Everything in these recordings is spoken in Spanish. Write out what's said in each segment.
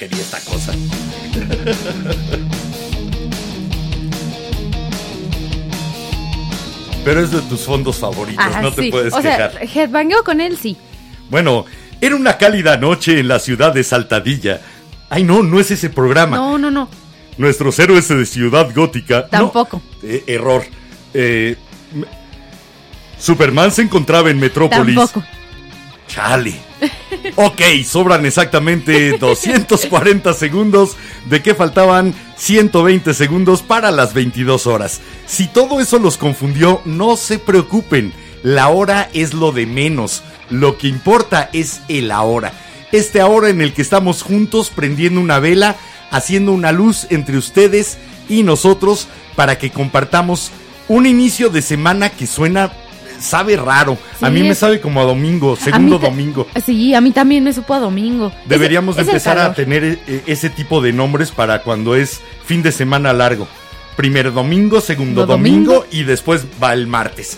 Quería esta cosa. Pero es de tus fondos favoritos, Ajá, no te sí. puedes o quejar. sea, headbangeo con él, sí. Bueno, era una cálida noche en la ciudad de Saltadilla. Ay, no, no es ese programa. No, no, no. Nuestros héroes de Ciudad Gótica. No, Tampoco. eh, error. Eh, Superman se encontraba en Metrópolis. Tampoco. Chale. Ok, sobran exactamente 240 segundos de que faltaban 120 segundos para las 22 horas. Si todo eso los confundió, no se preocupen. La hora es lo de menos. Lo que importa es el ahora. Este ahora en el que estamos juntos prendiendo una vela, haciendo una luz entre ustedes y nosotros para que compartamos un inicio de semana que suena, sabe raro. a mí me sabe como a domingo, segundo domingo. Sí, a mí también me supo a domingo. Deberíamos es empezar a tener eh, ese tipo de nombres para cuando es fin de semana largo. Primer domingo, segundo ¿No domingo, domingo? y después va el martes.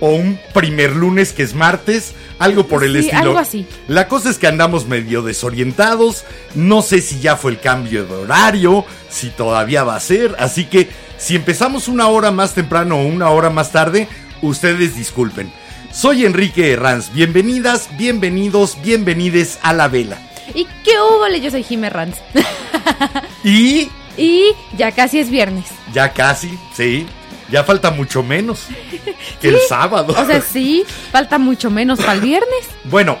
O un primer lunes que es martes, algo por el Sí, estilo. algo así. La cosa es que andamos medio desorientados, no sé si ya fue el cambio de horario, si todavía va a ser, así que si empezamos una hora más temprano o una hora más tarde, ustedes disculpen. Soy Enrique Herranz, bienvenidas, bienvenidos, bienvenides a La Vela. ¿Y qué hubo? Yo soy Jimé Ranz. Y y ya casi es viernes. ya casi, sí, ya falta mucho menos que el sábado. O sea, sí, falta mucho menos para el viernes. bueno,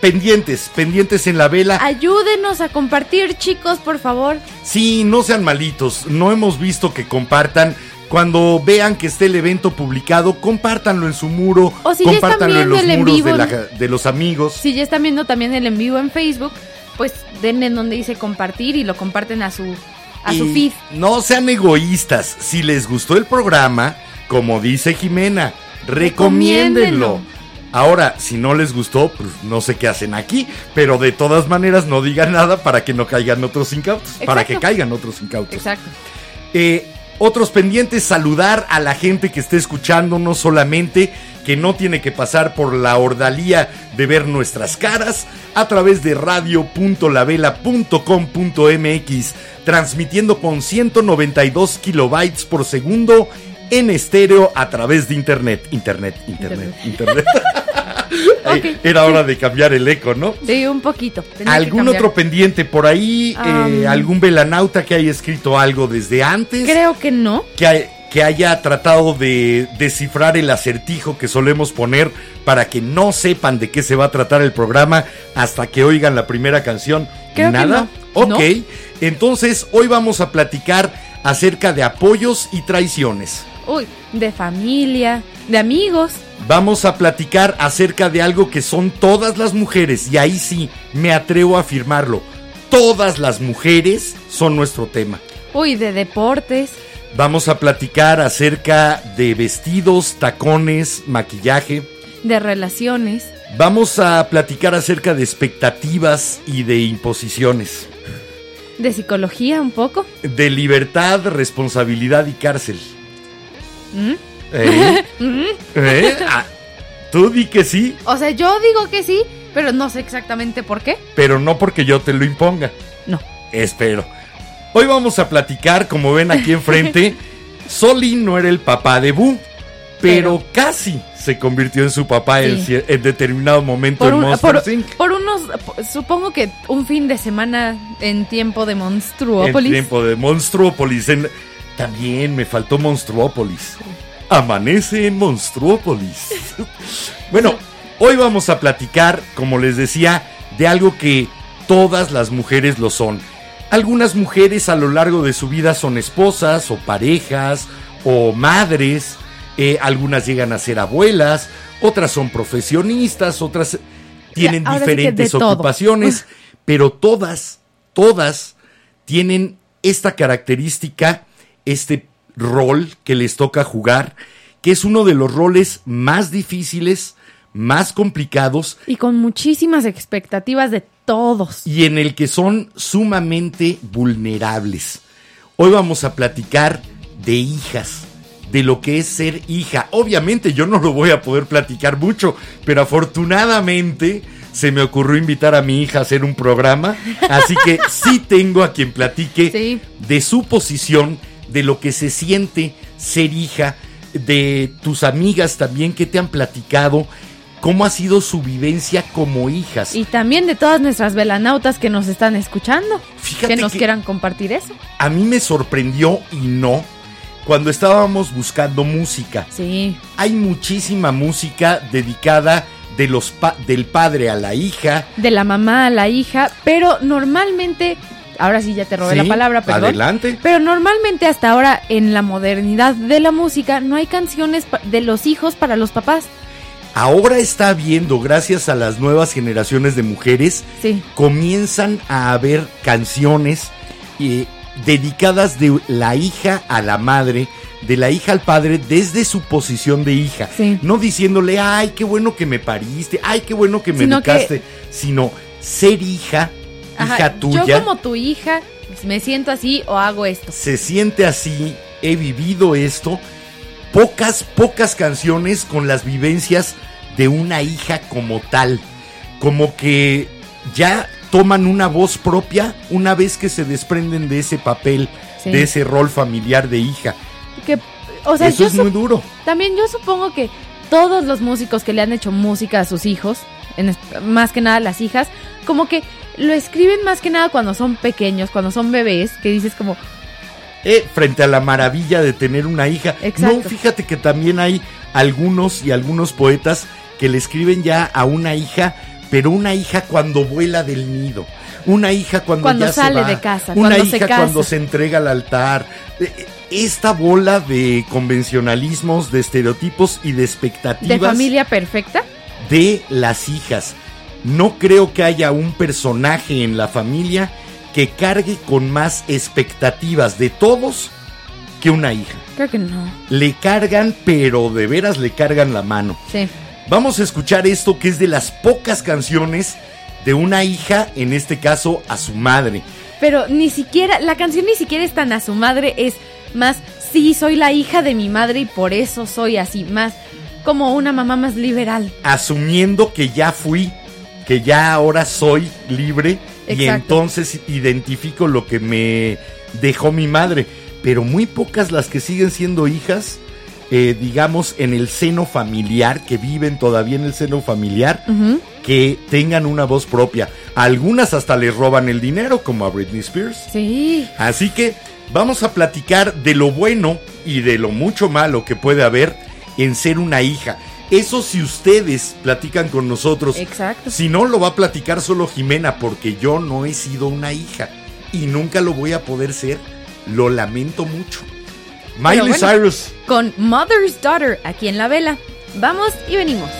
pendientes, pendientes en la vela. Ayúdenos a compartir, chicos, por favor. Sí, no sean malitos, no hemos visto que compartan. Cuando vean que esté el evento publicado, compártanlo en su muro, O si ya están compártanlo en los en muros vivo de, la- de los amigos. Si ya están viendo también el en vivo en Facebook, pues denle en donde dice compartir y lo comparten a su a su feed. No sean egoístas. Si les gustó el programa, como dice Jimena, recomiéndenlo. Recomiéndenlo. Ahora, si no les gustó, pues no sé qué hacen aquí, pero de todas maneras no digan nada para que no caigan otros incautos, para que caigan otros incautos. Exacto. Eh, otros pendientes, saludar a la gente que esté escuchándonos solamente, que no tiene que pasar por la ordalía de ver nuestras caras, a través de radio.lavela.com.mx, transmitiendo con 192 kilobytes por segundo en estéreo a través de internet. Internet, internet, internet. Ay, Era hora de cambiar el eco, ¿no? Sí, un poquito. ¿Algún otro pendiente por ahí? Eh, Am. ¿Algún velanauta que haya escrito algo desde antes? Creo que no. que, hay- que haya tratado de descifrar el acertijo que solemos poner para que no sepan de qué se va a tratar el programa hasta que oigan la primera canción. Creo que ¿Nada? no. Ok, No. entonces hoy vamos a platicar acerca de apoyos y traiciones. Uy, de familia, de amigos. Vamos a platicar acerca de algo que son todas las mujeres, y ahí sí me atrevo a afirmarlo. Todas las mujeres son nuestro tema. Uy, de deportes. Vamos a platicar acerca de vestidos, tacones, maquillaje. De relaciones. Vamos a platicar acerca de expectativas y de imposiciones. De psicología un poco. De libertad, responsabilidad y cárcel. ¿Mm? ¿Eh? ¿Eh? Ah, Tú di que sí, O sea, yo digo que sí, pero no sé exactamente por qué. pero no porque yo te lo imponga. No. Espero. Hoy vamos a platicar, como ven aquí enfrente, Soli no era el papá de Boo, pero, Pero- casi se convirtió en su papá en, Sí. cier- en determinado momento Por, en un- Monsters por- Inc. por unos, supongo que un fin de semana en tiempo de En Monstruópolis. tiempo de Monstruópolis. en- También me faltó Monstruópolis. Amanece en Monstruópolis. bueno, hoy vamos a platicar, como les decía, de algo que todas las mujeres lo son. Algunas mujeres a lo largo de su vida son esposas o parejas o madres, eh, algunas llegan a ser abuelas, otras son profesionistas, otras tienen diferentes ocupaciones, pero todas, todas tienen esta característica, este rol que les toca jugar, que es uno de los roles más difíciles, más complicados. Y con muchísimas expectativas de todos. Y en el que son sumamente vulnerables. Hoy vamos a platicar de hijas, de lo que es ser hija. Obviamente yo no lo voy a poder platicar mucho, pero afortunadamente se me ocurrió invitar a mi hija a hacer un programa, así que sí tengo a quien platique de su posición, de lo que se siente ser hija, de tus amigas también que te han platicado, cómo ha sido su vivencia como hijas. Y también de todas nuestras velanautas que nos están escuchando, Fíjate que nos quieran compartir eso. A mí me sorprendió y no cuando estábamos buscando música. Sí. Hay muchísima música dedicada de los del padre a la hija. De la mamá a la hija, pero normalmente, ahora sí ya te robé la palabra, perdón. Adelante. Pero normalmente hasta ahora en la modernidad de la música no hay canciones de los hijos para los papás. Ahora está habiendo, gracias a las nuevas generaciones de mujeres, sí. comienzan a haber canciones eh, dedicadas de la hija a la madre, de la hija al padre desde su posición de hija. No diciéndole, ay, qué bueno que me pariste, ay, qué bueno que me educaste, sino ser hija, hija tuya. Yo como tu hija me siento así o hago esto. Se siente así, he vivido esto. Pocas, pocas canciones con las vivencias de una hija como tal. Como que ya toman una voz propia una vez que se desprenden de ese papel, de ese rol familiar de hija. Que, o sea, Eso es muy duro. También yo supongo que todos los músicos que le han hecho música a sus hijos, en, más que nada las hijas, como que lo escriben más que nada cuando son pequeños, cuando son bebés, que dices como... Eh, frente a la maravilla de tener una hija. No, fíjate que también hay algunos y algunos poetas que le escriben ya a una hija, pero una hija cuando vuela del nido. Una hija cuando, cuando ya sale se va, de casa, una cuando hija se casa. cuando se entrega al altar. Eh, eh, esta bola de convencionalismos, de estereotipos y de expectativas. ¿De familia perfecta? De las hijas. No creo que haya un personaje en la familia que cargue con más expectativas de todos que una hija. Creo que no. Le cargan, pero de veras le cargan la mano. Sí. Vamos a escuchar esto que es de las pocas canciones de una hija, en este caso a su madre. Pero ni siquiera, la canción ni siquiera es tan a su madre, es más, sí, soy la hija de mi madre y por eso soy así, más como una mamá más liberal. Asumiendo que ya fui, que ya ahora soy libre y entonces identifico lo que me dejó mi madre. Pero muy pocas las que siguen siendo hijas, eh, digamos, en el seno familiar, que viven todavía en el seno familiar, que tengan una voz propia. Algunas hasta les roban el dinero, como a Britney Spears. Sí. Así que vamos a platicar de lo bueno y de lo mucho malo que puede haber en ser una hija. Eso si ustedes platican con nosotros. Exacto. Si no, lo va a platicar solo Jimena, porque yo no he sido una hija. Y nunca lo voy a poder ser. Lo lamento mucho. Miley bueno, Cyrus. Con Mother's Daughter aquí en la vela. Vamos y venimos.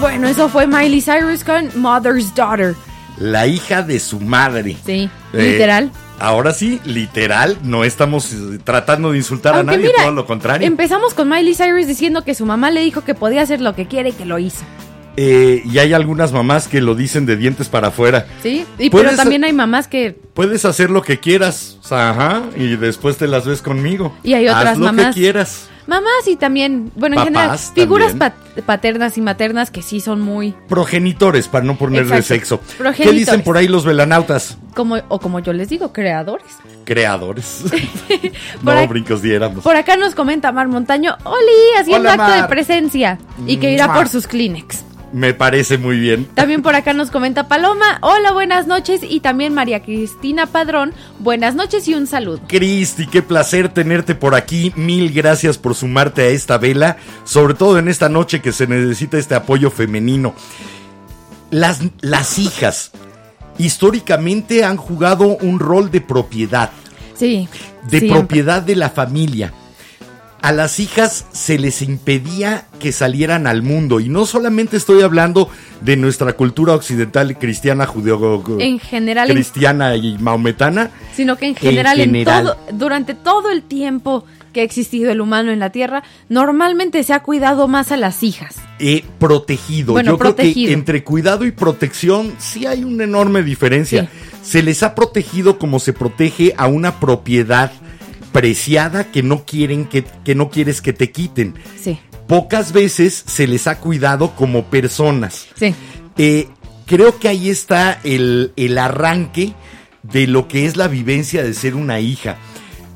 Pues bueno, eso fue Miley Cyrus con Mother's Daughter. La hija de su madre. Sí, Eh, literal. Ahora sí, literal, no estamos eh, tratando de insultar Aunque a nadie, mira, todo lo contrario. Empezamos con Miley Cyrus diciendo que su mamá le dijo que podía hacer lo que quiere y que lo hizo. Eh, y hay algunas mamás que lo dicen de dientes para afuera. ¿Sí? Y pero también hay mamás que Puedes hacer lo que quieras, o sea, ajá, y después te las ves conmigo. Y hay otras Haz lo que quieras. Mamás y también, bueno, en general, figuras paternas y maternas que sí son muy Progenitores, para no ponerle Exacto. sexo. ¿Qué dicen por ahí los velanautas? como o como yo les digo, creadores. Creadores. No, brincos diéramos. Por acá nos comenta Mar Montaño, Oli, haciendo Hola, acto de presencia y que irá Mua. por sus Kleenex. Me parece muy bien. También por acá nos comenta Paloma, hola, buenas noches y también María Cristina Padrón, buenas noches y un saludo. Cristi, qué placer tenerte por aquí. Mil gracias por sumarte a esta vela, sobre todo en esta noche que se necesita este apoyo femenino. Las, las hijas históricamente han jugado un rol de propiedad, Sí. de siempre. propiedad de la familia. A las hijas se les impedía que salieran al mundo y no solamente estoy hablando de nuestra cultura occidental cristiana, judeo En general, en- cristiana y maometana, sino que en general, en general. todo, durante todo el tiempo que ha existido el humano en la Tierra, normalmente se ha cuidado más a las hijas. eh, protegido. Bueno, Yo creo protegido. que entre cuidado y protección sí hay una enorme diferencia. Sí. Se les ha protegido como se protege a una propiedad preciada que no quieren que, que no quieres que te quiten. Sí, Pocas veces se les ha cuidado como personas. sí. Eh, creo que ahí está el, el arranque de lo que es la vivencia de ser una hija.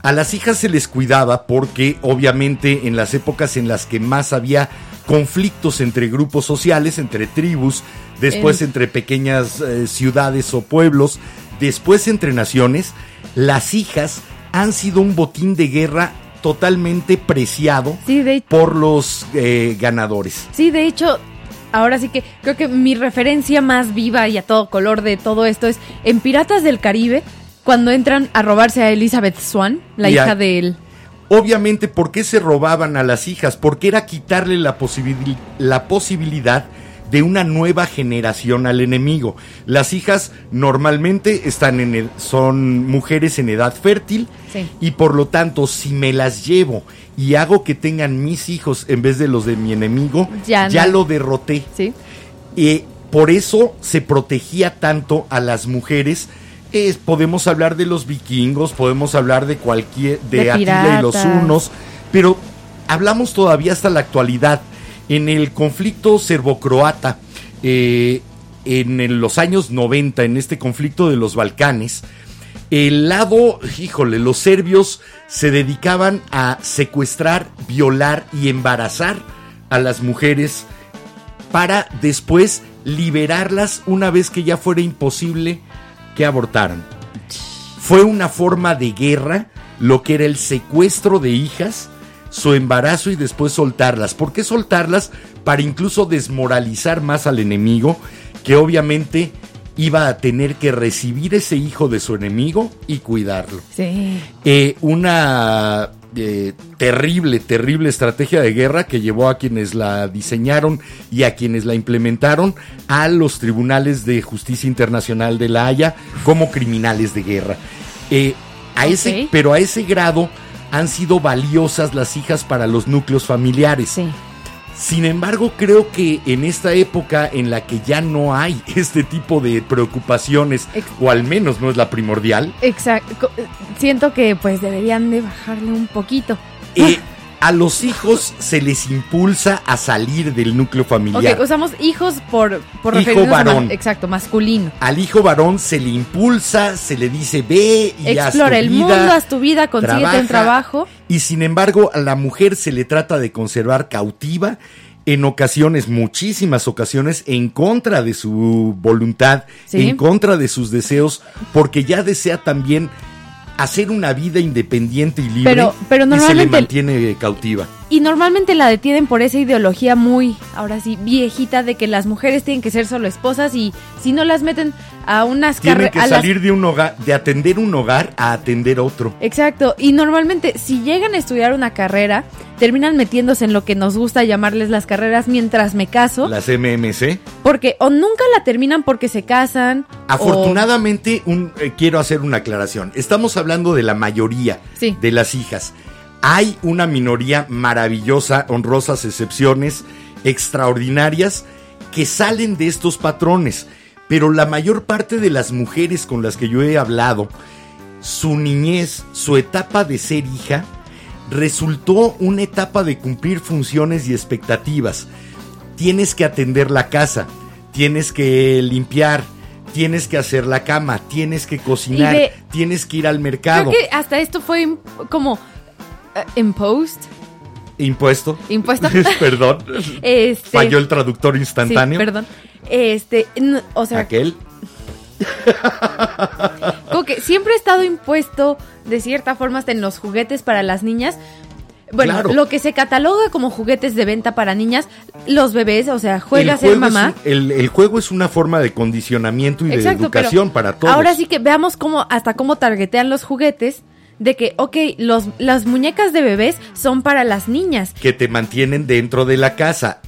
A las hijas se les cuidaba porque obviamente en las épocas en las que más había conflictos entre grupos sociales, entre tribus, después En- entre pequeñas eh, ciudades o pueblos, después entre naciones, las hijas han sido un botín de guerra totalmente preciado Sí, de por los eh, ganadores. Sí, de hecho, ahora sí que creo que mi referencia más viva y a todo color de todo esto es en Piratas del Caribe, cuando entran a robarse a Elizabeth Swan, la Y a- hija de él. Obviamente, ¿por qué se robaban a las hijas? Porque era quitarle la, posibil- la posibilidad de una nueva generación al enemigo. Las hijas normalmente están en son mujeres en edad fértil Sí. y por lo tanto, si me las llevo y hago que tengan mis hijos en vez de los de mi enemigo, Ya ya, no. lo derroté. Sí, Y por eso se protegía tanto a las mujeres. Es- podemos hablar de los vikingos, podemos hablar de cualquier, de, De Atila y los hunos, pero hablamos todavía hasta la actualidad. En el conflicto serbo-croata, eh, en el- los años 90, en este conflicto de los Balcanes, el lado, híjole, los serbios se dedicaban a secuestrar, violar y embarazar a las mujeres para después liberarlas una vez que ya fuera imposible que abortaran. Fue una forma de guerra lo que era el secuestro de hijas, su embarazo y después soltarlas. ¿Por qué soltarlas? Para incluso desmoralizar más al enemigo, que obviamente iba a tener que recibir ese hijo de su enemigo y cuidarlo. sí. Eh, una eh, terrible, terrible estrategia de guerra que llevó a quienes la diseñaron y a quienes la implementaron a los tribunales de justicia internacional de la Haya como criminales de guerra. Eh, a ese, pero a ese grado han sido valiosas las hijas para los núcleos familiares. Sí. Sin embargo, creo que en esta época en la que ya no hay este tipo de preocupaciones, Ex- o al menos no es la primordial, Exacto. Siento que pues deberían de bajarle un poquito. Eh, a los hijos se les impulsa a salir del núcleo familiar. Ok, usamos hijos por, por Hijo a varón. exacto, masculino. Al hijo varón se le impulsa, se le dice ve y haz tu Explora el vida, mundo, haz tu vida, consíguete un trabaja". trabajo. Y sin embargo, a la mujer se le trata de conservar cautiva en ocasiones, muchísimas ocasiones, en contra de su voluntad, Sí. en contra de sus deseos, porque ya desea también hacer una vida independiente y libre Pero- se le mantiene cautiva. Y normalmente la detienen por esa ideología muy, ahora sí, viejita de que las mujeres tienen que ser solo esposas y si no las meten a unas Tienen que las- salir de un hogar, de atender un hogar a atender otro. Exacto, y normalmente si llegan a estudiar una carrera, terminan metiéndose en lo que nos gusta llamarles las carreras mientras me caso, Las MMC. porque o nunca la terminan porque se casan. o- Afortunadamente, un, eh, quiero hacer una aclaración. Estamos hablando de la mayoría Sí. de las hijas. Hay una minoría maravillosa, honrosas excepciones, extraordinarias, que salen de estos patrones. Pero la mayor parte de las mujeres con las que yo he hablado, su niñez, su etapa de ser hija, resultó una etapa de cumplir funciones y expectativas. Tienes que atender la casa, tienes que limpiar, tienes que hacer la cama, tienes que cocinar, de- tienes que ir al mercado. Creo que hasta esto fue como imposed, Impuesto. impuesto. Perdón. este, Falló el traductor sí, instantáneo. perdón. Este, o sea, Aquel. como que siempre ha estado impuesto de cierta forma hasta en los juguetes para las niñas. Bueno, Claro. lo que se cataloga como juguetes de venta para niñas, los bebés, o sea, juega a ser mamá. un- el, el juego es una forma de condicionamiento y de Exacto, educación para todos. Ahora sí que veamos cómo, hasta cómo targetean los juguetes. De que, ok, los, las muñecas de bebés son para las niñas. que te mantienen dentro de la casa.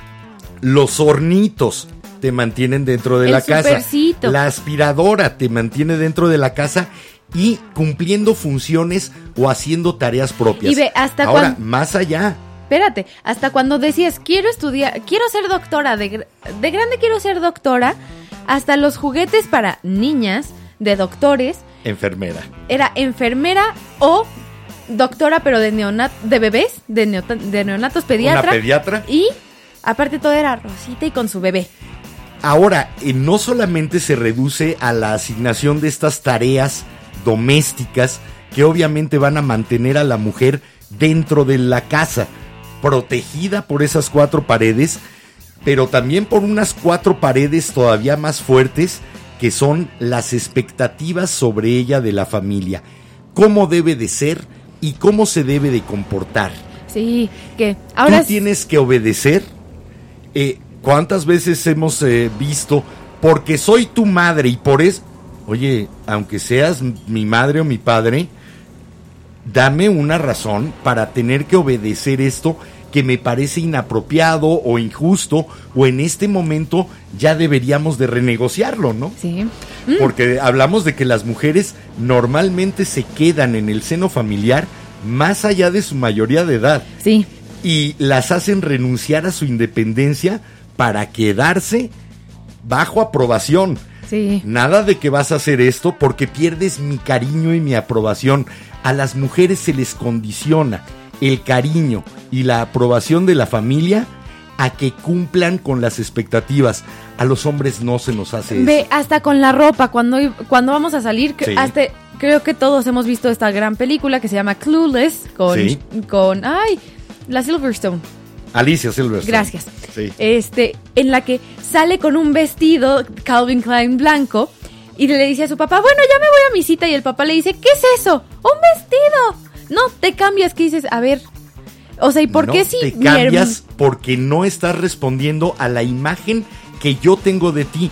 Los hornitos te mantienen dentro de El la casa. supercito. La aspiradora te mantiene dentro de la casa y cumpliendo funciones o haciendo tareas propias. Y ve, hasta Ahora, más allá, Espérate, hasta cuando decías, quiero estudiar, quiero ser doctora, de, de grande quiero ser doctora, hasta los juguetes para niñas de doctores enfermera. era enfermera o doctora, pero de neonat de bebés, de, neonatos pediatra. Una pediatra. Y aparte todo era Rosita y con su bebé. Ahora, eh, no solamente se reduce a la asignación de estas tareas domésticas que obviamente van a mantener a la mujer dentro de la casa, protegida por esas cuatro paredes, pero también por unas cuatro paredes todavía más fuertes que son las expectativas sobre ella de la familia, cómo debe de ser y cómo se debe de comportar. Sí, que ahora Tú tienes que obedecer. Eh, ¿Cuántas veces hemos eh, visto? Porque soy tu madre y por eso... Oye, aunque seas mi madre o mi padre, dame una razón para tener que obedecer esto que me parece inapropiado o injusto o en este momento ya deberíamos de renegociarlo, ¿no? Sí. Porque hablamos de que las mujeres normalmente se quedan en el seno familiar más allá de su mayoría de edad Sí. y las hacen renunciar a su independencia para quedarse bajo aprobación. Sí. Nada de que vas a hacer esto porque pierdes mi cariño y mi aprobación. A las mujeres se les condiciona el cariño y la aprobación de la familia a que cumplan con las expectativas. A los hombres no se nos hace eso. Ve, hasta con la ropa, cuando, cuando vamos a salir, Sí. hasta, creo que todos hemos visto esta gran película que se llama Clueless con, Sí. con ay, la Silverstone. Alicia Silverstone. Gracias. Sí. Este, en la que sale con un vestido Calvin Klein blanco y le dice a su papá, bueno, ya me voy a mi cita y el papá le dice, ¿qué es eso? Un vestido. No, te cambias, que dices, a ver. O sea, ¿y por No, qué si te cambias porque no estás respondiendo a la imagen que yo tengo de ti?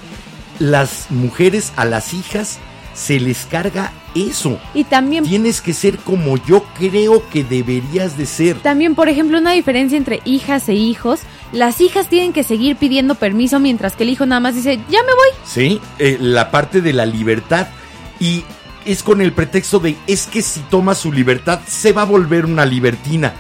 Las mujeres, a las hijas, se les carga eso. y también Tienes que ser como yo creo que deberías de ser. También, por ejemplo, una diferencia entre hijas e hijos. Las hijas tienen que seguir pidiendo permiso mientras que el hijo nada más dice, ya me voy. Sí, Eh, la parte de la libertad. Y es con el pretexto de, es que si toma su libertad, se va a volver una libertina.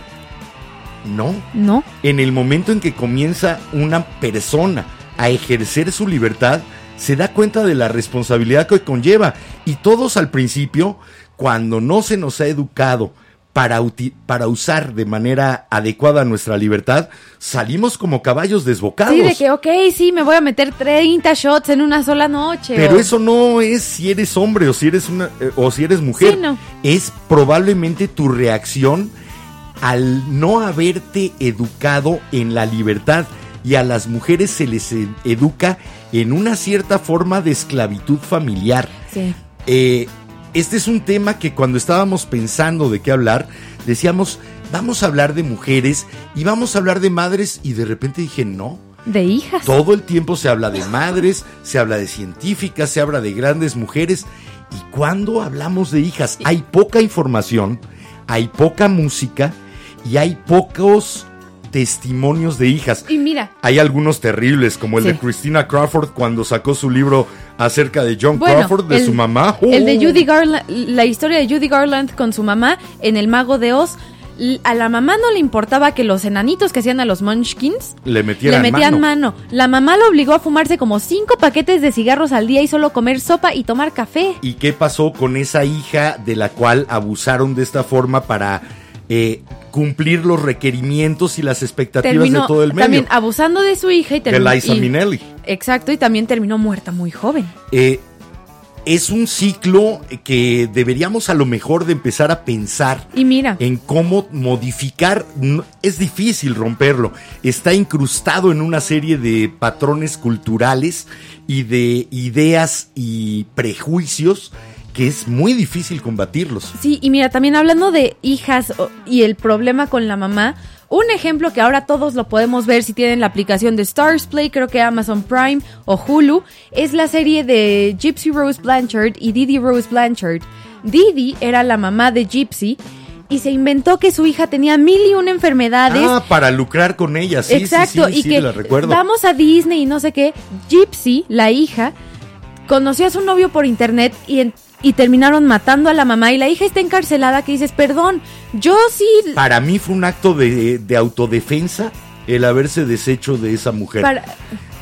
No, No. en el momento en que comienza una persona a ejercer su libertad, se da cuenta de la responsabilidad que conlleva. Y todos al principio, cuando no se nos ha educado para, para usar de manera adecuada nuestra libertad, salimos como caballos desbocados. Sí, de que, ok, sí, me voy a meter 30 shots en una sola noche. Pero o- eso no es si eres hombre o si eres una eh, o si eres mujer. Sí, no. Es probablemente tu reacción al no haberte educado en la libertad y a las mujeres se les e- educa en una cierta forma de esclavitud familiar. Sí. Eh, este es un tema que cuando estábamos pensando de qué hablar, decíamos, vamos a hablar de mujeres y vamos a hablar de madres y de repente dije, no, De hijas. Todo el tiempo se habla de madres, se habla de científicas, se habla de grandes mujeres. Y cuando hablamos de hijas, hay poca información, hay poca música y hay pocos testimonios de hijas. Y mira. Hay algunos terribles, como el Sí. de Christina Crawford cuando sacó su libro acerca de John Bueno, Crawford, de el- su mamá. El de ¡Oh! Judy Garland, la historia de Judy Garland con su mamá en El Mago de Oz. A la mamá no le importaba que los enanitos que hacían a los munchkins Le metieran le metían mano. mano. La mamá lo obligó a fumarse como cinco paquetes de cigarros al día y solo comer sopa y tomar café. ¿Y qué pasó con esa hija de la cual abusaron de esta forma para eh, cumplir los requerimientos y las expectativas Terminó de todo el medio? también abusando de su hija y de terminó. Liza y- Minnelli. Exacto, y también terminó muerta muy joven. Eh, es un ciclo que deberíamos a lo mejor de empezar a pensar Y mira, en cómo modificar. Es difícil romperlo. Está incrustado en una serie de patrones culturales y de ideas y prejuicios que es muy difícil combatirlos. Sí, y mira, también hablando de hijas y el problema con la mamá, un ejemplo que ahora todos lo podemos ver si tienen la aplicación de Stars Play, creo que Amazon Prime o Hulu, es la serie de Gypsy Rose Blanchard y Didi Rose Blanchard. Didi era la mamá de Gypsy y se inventó que su hija tenía mil y una enfermedades. Ah, para lucrar con ella, sí, Exacto, sí, sí, y sí, que la recuerdo. vamos a Disney y no sé qué. Gypsy, la hija, conoció a su novio por internet y, en- y terminaron matando a la mamá y la hija está encarcelada que dices, perdón, yo sí... Para mí fue un acto de, de autodefensa el haberse deshecho de esa mujer. para-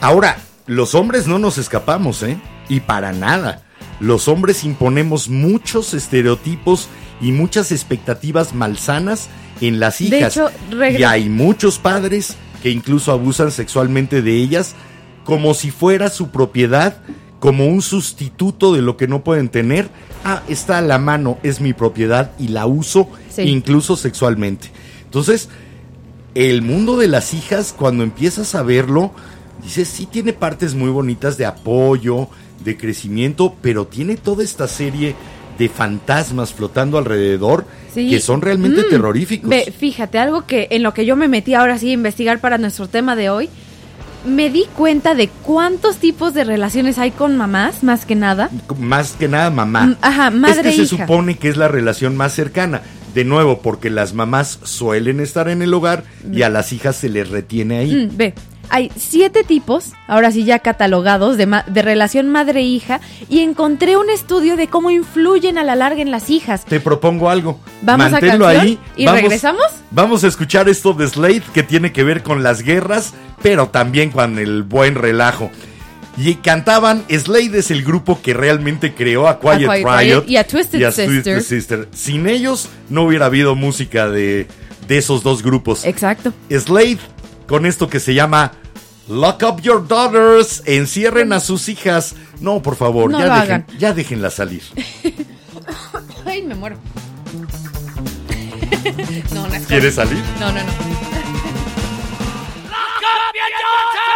Ahora, los hombres no nos escapamos, ¿eh? Y para nada. Los hombres imponemos muchos estereotipos y muchas expectativas malsanas en las De hijas. hecho, regre- y hay muchos padres que incluso abusan sexualmente de ellas como si fuera su propiedad, como un sustituto de lo que no pueden tener. Ah, está a la mano, es mi propiedad y la uso Sí. incluso sexualmente. Entonces, el mundo de las hijas, cuando empiezas a verlo, dices, sí tiene partes muy bonitas de apoyo, de crecimiento, pero tiene toda esta serie de fantasmas flotando alrededor Sí. que son realmente Mm, terroríficos. Ve, fíjate, algo que en lo que yo me metí ahora sí a investigar para nuestro tema de hoy, me di cuenta de cuántos tipos de relaciones hay con mamás, más que nada. Más que nada mamá. Mm, ajá, es madre que e se hija. supone que es la relación más cercana. De nuevo, porque las mamás suelen estar en el hogar y a las hijas se les retiene ahí. Mm, ve, hay siete tipos, ahora sí ya catalogados, de, ma- de relación madre-hija y encontré un estudio de cómo influyen a la larga en las hijas. Te propongo algo. Vamos a Manténlo canción ahí. y regresamos. Vamos a escuchar esto de Slade que tiene que ver con las guerras, pero también con el buen relajo. Y cantaban, Slade es el grupo que realmente creó a Quiet, Quiet Riot, Riot y a Twisted Sister. Sister. Sin ellos no hubiera habido música de, de esos dos grupos. Exacto. Slade con esto que se llama Lock Up Your Daughters, encierren a sus hijas. No, por favor, No ya, lo dejen, hagan. ya déjenlas salir. Ay, me muero. no, no es ¿Quieres salir? No, no, no. Sometimes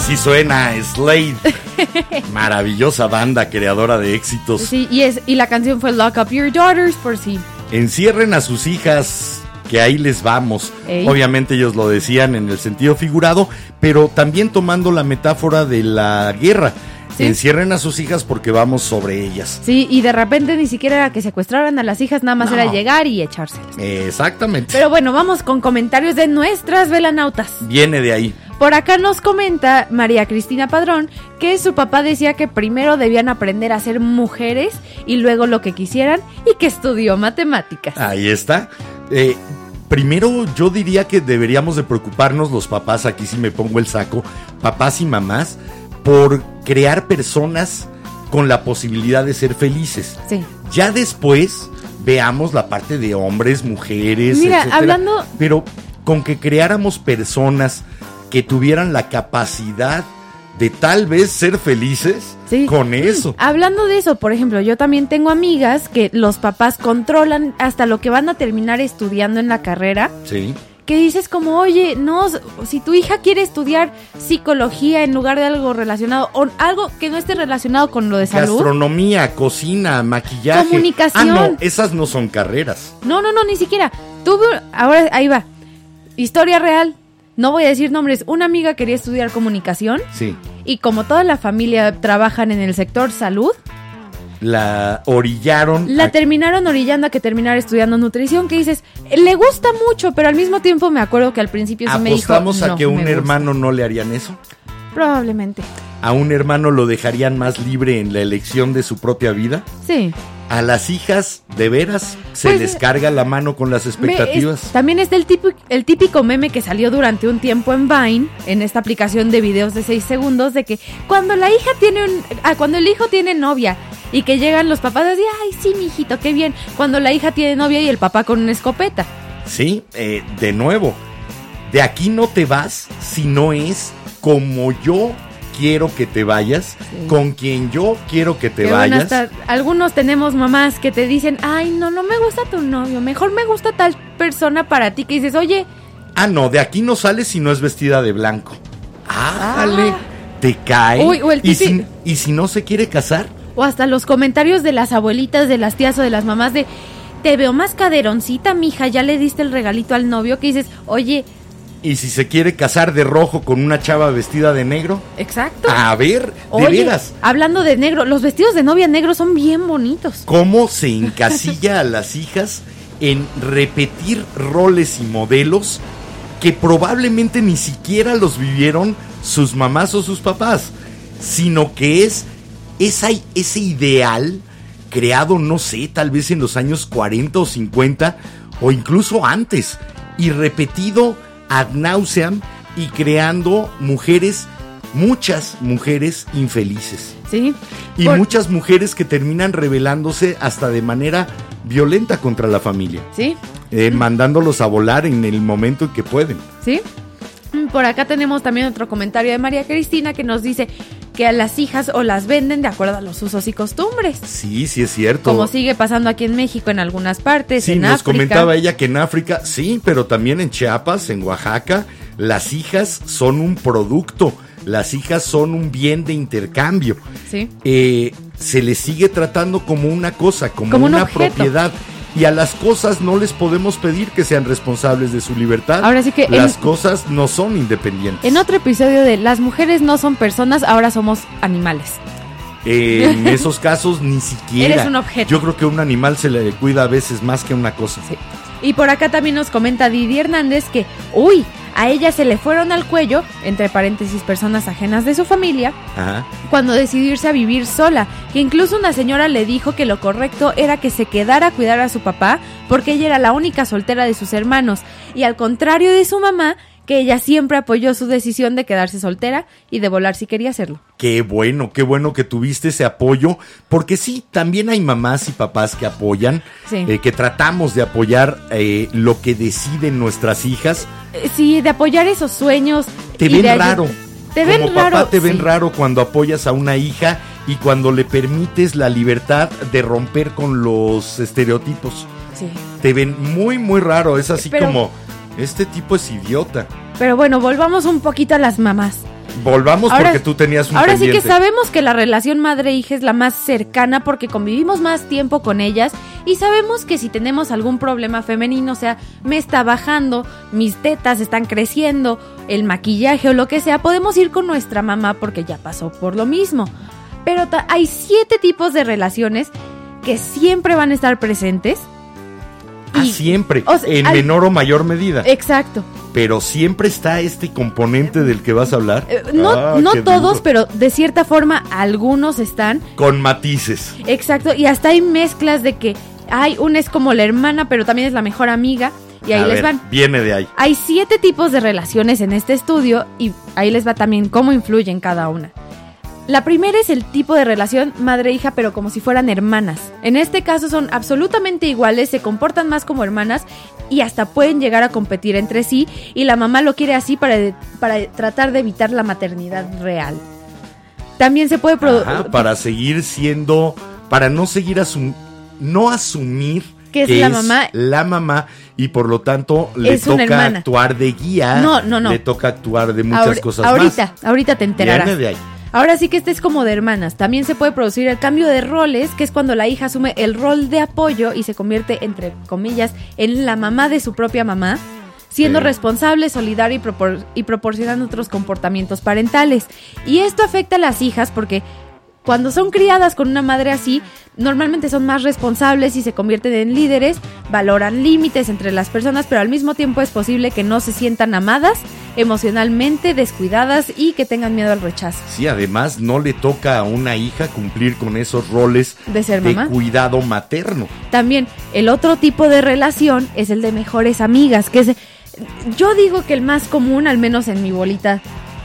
Así suena Slade. Maravillosa banda creadora de éxitos. sí, y, es, y la canción fue Lock Up Your Daughters por si. Encierren a sus hijas, que ahí les vamos. Ey. Obviamente ellos lo decían en el sentido figurado, pero también tomando la metáfora de la guerra. Sí. Encierren a sus hijas porque vamos sobre ellas. Sí, y de repente ni siquiera era que secuestraran a las hijas, nada más No. era llegar y echárselas. Exactamente. Pero bueno, vamos con comentarios de nuestras velanautas. Viene de ahí. Por acá nos comenta María Cristina Padrón que su papá decía que primero debían aprender a ser mujeres y luego lo que quisieran y que estudió matemáticas. Ahí está. Eh, primero yo diría que deberíamos de preocuparnos los papás, aquí sí me pongo el saco, papás y mamás, por crear personas con la posibilidad de ser felices. Sí. Ya después veamos la parte de hombres, mujeres, Mira, etcétera. hablando- Pero con que creáramos personas que tuvieran la capacidad de tal vez ser felices Sí. con eso. Hablando de eso, por ejemplo, yo también tengo amigas que los papás controlan hasta lo que van a terminar estudiando en la carrera. Sí. Que dices como, oye, no, si tu hija quiere estudiar psicología en lugar de algo relacionado, o algo que no esté relacionado con lo de salud. Gastronomía, cocina, maquillaje. Comunicación. Ah, no, esas no son carreras. No, no, no, ni siquiera. Tuve, ahora ahí va. Historia real. No voy a decir nombres. Una amiga quería estudiar comunicación Sí. y como toda la familia trabajan en el sector salud, La orillaron. la a- terminaron orillando a que terminara estudiando nutrición. Que dices, le gusta mucho, pero al mismo tiempo me acuerdo que al principio sí me dijo. apostamos a "No, que me un gusta". hermano no le harían eso. Probablemente. A un hermano lo dejarían más libre en la elección de su propia vida. Sí. A las hijas, de veras, se Pues, les carga la mano con las expectativas. es- también está el, tipo, el típico meme que salió durante un tiempo en Vine, en esta aplicación de videos de 6 segundos, de que cuando la hija tiene un. ah, cuando el hijo tiene novia y que llegan los papás así, ay, sí, mijito, qué bien. Cuando la hija tiene novia y el papá con una escopeta. Sí, eh, de nuevo, de aquí no te vas si no es como yo quiero que te vayas, Sí. con quien yo quiero que te Que vayas. algunos tenemos mamás que te dicen, ay, no, no me gusta tu novio, mejor me gusta tal persona para ti, que dices, oye, Ah, no, de aquí no sales si no es vestida de blanco. Ájale, Ah. te cae. Uy, o el ¿Y, si, y si no se quiere casar, O hasta los comentarios de las abuelitas, de las tías o de las mamás de te veo más caderoncita, mija, ya le diste el regalito al novio que dices, oye, y si se quiere casar de rojo con una chava vestida de negro, exacto. a ver, de Oye, veras, hablando de negro, los vestidos de novia negros son bien bonitos. cómo se encasilla a las hijas en repetir roles y modelos que probablemente ni siquiera los vivieron sus mamás o sus papás, sino que es esa, ese ideal creado, no sé, tal vez en los años 40 o 50 o incluso antes, y repetido ad nauseam y creando mujeres, muchas mujeres infelices. Sí. Y Por- muchas mujeres que terminan rebelándose hasta de manera violenta contra la familia, Sí, eh, mandándolos a volar en el momento en que pueden. sí. Mm, Por acá tenemos también otro comentario de María Cristina que nos dice que a las hijas o las venden de acuerdo a los usos y costumbres. Sí, sí es cierto. Como sigue pasando aquí en México en algunas partes, Sí, en nos África. comentaba ella que en África, sí, pero también en Chiapas, en Oaxaca, las hijas son un producto, las hijas son un bien de intercambio. Sí. Eh, se les sigue tratando como una cosa, como, Como un una objeto. propiedad. Y a las cosas no les podemos pedir que sean responsables de su libertad. Ahora sí que las en- cosas no son independientes. En otro episodio de Las mujeres no son personas, ahora somos animales. Eh, en esos casos ni siquiera. Eres un objeto. Yo creo que a un animal se le cuida a veces más que a una cosa. Sí. Y por acá también nos comenta Didi Hernández que, uy, a ella se le fueron al cuello, entre paréntesis, personas ajenas de su familia, Ajá. cuando decidió irse a vivir sola, que incluso una señora le dijo que lo correcto era que se quedara a cuidar a su papá, porque ella era la única soltera de sus hermanos, y al contrario de su mamá, que ella siempre apoyó su decisión de quedarse soltera y de volar si quería hacerlo. Qué bueno, qué bueno que tuviste ese apoyo, porque sí, también hay mamás y papás que apoyan, Sí. eh, que tratamos de apoyar eh, lo que deciden nuestras hijas. Eh, Sí, de apoyar esos sueños. Te ven de raro. Te ven Como raro. papá te ven sí. raro cuando apoyas a una hija y cuando le permites la libertad de romper con los estereotipos. Sí. Te ven muy, muy raro. Es así Pero- como, Este tipo es idiota. Pero bueno, volvamos un poquito a las mamás. Volvamos Ahora- porque tú tenías un Ahora sí que sabemos que la relación madre-hija es la más cercana porque convivimos más tiempo con ellas y sabemos que si tenemos algún problema femenino, o sea, me está bajando, mis tetas están creciendo, el maquillaje o lo que sea, podemos ir con nuestra mamá porque ya pasó por lo mismo. Pero hay siete tipos de relaciones que siempre van a estar presentes. Siempre, o sea, en menor o mayor medida. Exacto. Pero siempre está este componente del que vas a hablar. Eh, no Ah, no todos, duro. pero de cierta forma algunos están. Con matices. Exacto, y hasta hay mezclas de que hay una es como la hermana, pero también es la mejor amiga, y ahí A les ver, van. Viene de ahí. Hay siete tipos de relaciones en este estudio y ahí les va también cómo influyen cada una. La primera es el tipo de relación madre-hija, pero como si fueran hermanas. En este caso son absolutamente iguales, se comportan más como hermanas y hasta pueden llegar a competir entre sí y la mamá lo quiere así para, para tratar de evitar la maternidad real. También se puede Ajá, para seguir siendo, para no seguir asum, no asumir Que es la mamá. la mamá y por lo tanto le toca actuar de guía, No, no, no. le toca actuar de muchas cosas ahorita, más. ahorita te enterarás. Viene de ahí. Ahora sí que este es como de hermanas. También se puede producir el cambio de roles, que es cuando la hija asume el rol de apoyo y se convierte, entre comillas, en la mamá de su propia mamá, siendo Sí. responsable, solidaria y, propor- y proporcionando otros comportamientos parentales. Y esto afecta a las hijas porque cuando son criadas con una madre así, normalmente son más responsables y se convierten en líderes, valoran límites entre las personas, pero al mismo tiempo es posible que no se sientan amadas, emocionalmente descuidadas y que tengan miedo al rechazo. Sí, además no le toca a una hija cumplir con esos roles De ser mamá. cuidado materno. También el otro tipo de relación es el de mejores amigas, que es, yo digo que el más común, al menos en mi bolita,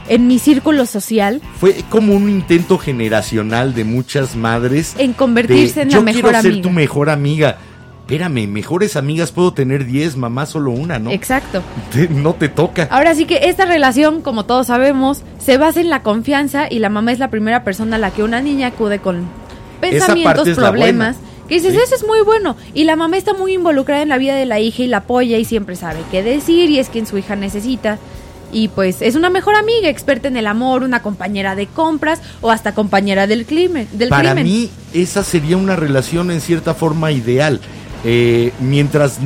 en mi círculo social, Fue como un intento generacional de muchas madres en convertirse de, en yo la mejor quiero ser amiga. tu mejor amiga. Espérame, mejores amigas puedo tener 10, mamá solo una, ¿no? Exacto. Te- no te toca. Ahora sí que esta relación, como todos sabemos, se basa en la confianza y la mamá es la primera persona a la que una niña acude con pensamientos, problemas. Que dices, Sí. eso es muy bueno. Y la mamá está muy involucrada en la vida de la hija y la apoya y siempre sabe qué decir y es quien su hija necesita. Y pues es una mejor amiga, experta en el amor, una compañera de compras o hasta compañera del crimen. Del Para crimen. mí, esa sería una relación en cierta forma ideal. Eh, mientras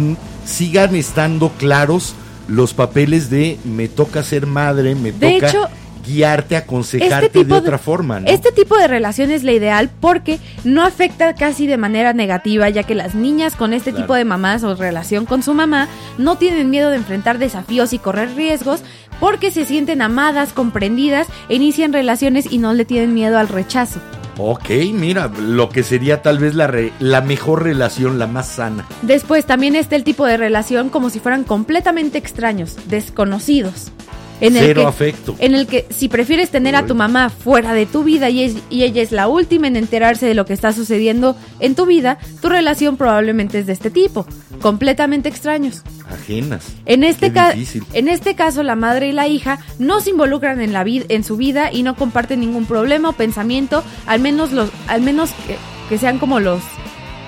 sigan estando claros los papeles de me toca ser madre, me De toca hecho, guiarte, aconsejarte de otra forma, ¿no? Este tipo de relación es la ideal porque no afecta casi de manera negativa, ya que las niñas con este Claro. tipo de mamás o relación con su mamá no tienen miedo de enfrentar desafíos y correr riesgos porque se sienten amadas, comprendidas, e inician relaciones y no le tienen miedo al rechazo. Ok, mira, lo que sería tal vez la, la mejor relación, la más sana. Después también está el tipo de relación como si fueran completamente extraños, desconocidos. En el Cero que- afecto. En el que si prefieres tener a tu mamá fuera de tu vida y, es- y ella es la última en enterarse de lo que está sucediendo en tu vida, tu relación probablemente es de este tipo, completamente extraños. Ajenas. En este, Qué ca- difícil. en este caso, la madre y la hija no se involucran en, la vid- en su vida y no comparten ningún problema o pensamiento, al menos, los, al menos que, que sean como los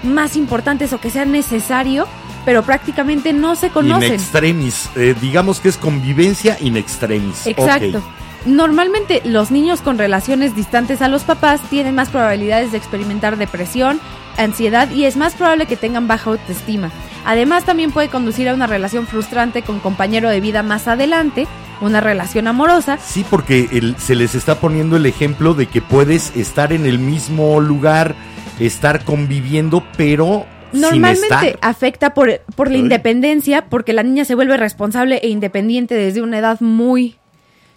más importantes o que sean necesario, pero prácticamente no se In conocen. extremis. eh, digamos que es convivencia in extremis. Exacto. Normalmente los niños con relaciones distantes a los papás tienen más probabilidades de experimentar depresión, ansiedad y es más probable que tengan baja autoestima. Además también puede conducir a una relación frustrante con compañero de vida más adelante, una relación amorosa. Sí, porque el- se les está poniendo el ejemplo de que puedes estar en el mismo lugar, estar conviviendo, pero Normalmente afecta por, por la independencia porque la niña se vuelve responsable e independiente desde una edad muy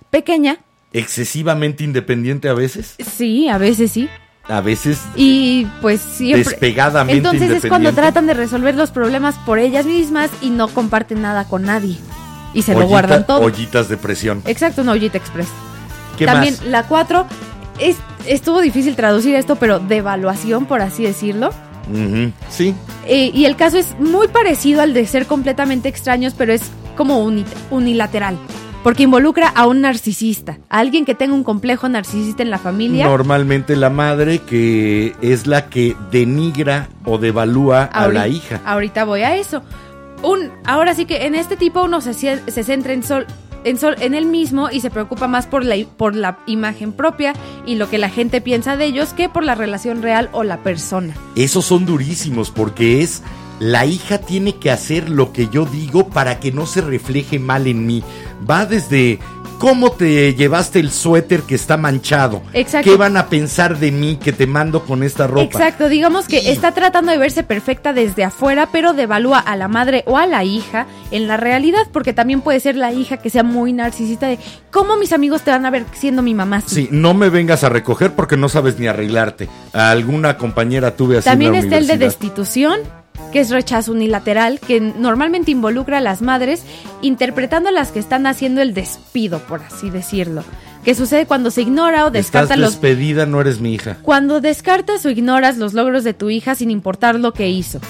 pequeña. excesivamente independiente a veces, Sí, a veces sí. a veces Y pues siempre... despegadamente Entonces es cuando tratan de resolver los problemas por ellas mismas y no comparten nada con nadie. Y se lo guardan todo. Ollitas de presión. Exacto, una ollita express. ¿Qué También más? la 4, es, estuvo difícil traducir esto, pero de evaluación, por así decirlo. Sí, Eh, y el caso es muy parecido al de ser completamente extraños, pero es como uni- unilateral. Porque involucra a un narcisista, a alguien que tenga un complejo narcisista en la familia. normalmente la madre que es la que denigra o devalúa a la hija. Ahorita voy a eso. Un, Ahora sí que en este tipo uno se centra en, sol, en, sol, en él mismo y se preocupa más por la, por la imagen propia y lo que la gente piensa de ellos que por la relación real o la persona. Esos son durísimos porque es la hija tiene que hacer lo que yo digo para que no se refleje mal en mí. Va desde cómo te llevaste el suéter que está manchado. Exacto. ¿Qué van a pensar de mí que te mando con esta ropa? Exacto, digamos que Y- está tratando de verse perfecta desde afuera, pero devalúa a la madre o a la hija en la realidad, porque también puede ser la hija que sea muy narcisista de cómo mis amigos te van a ver siendo mi mamá. así?". Sí, no me vengas a recoger porque no sabes ni arreglarte. A alguna compañera tuve así También en la está el de destitución, que es rechazo unilateral, que normalmente involucra a las madres interpretando a las que están haciendo el despido, por así decirlo. Que sucede cuando se ignora o Estás descarta los despedida, no eres mi hija. Cuando descartas o ignoras los logros de tu hija sin importar lo que hizo.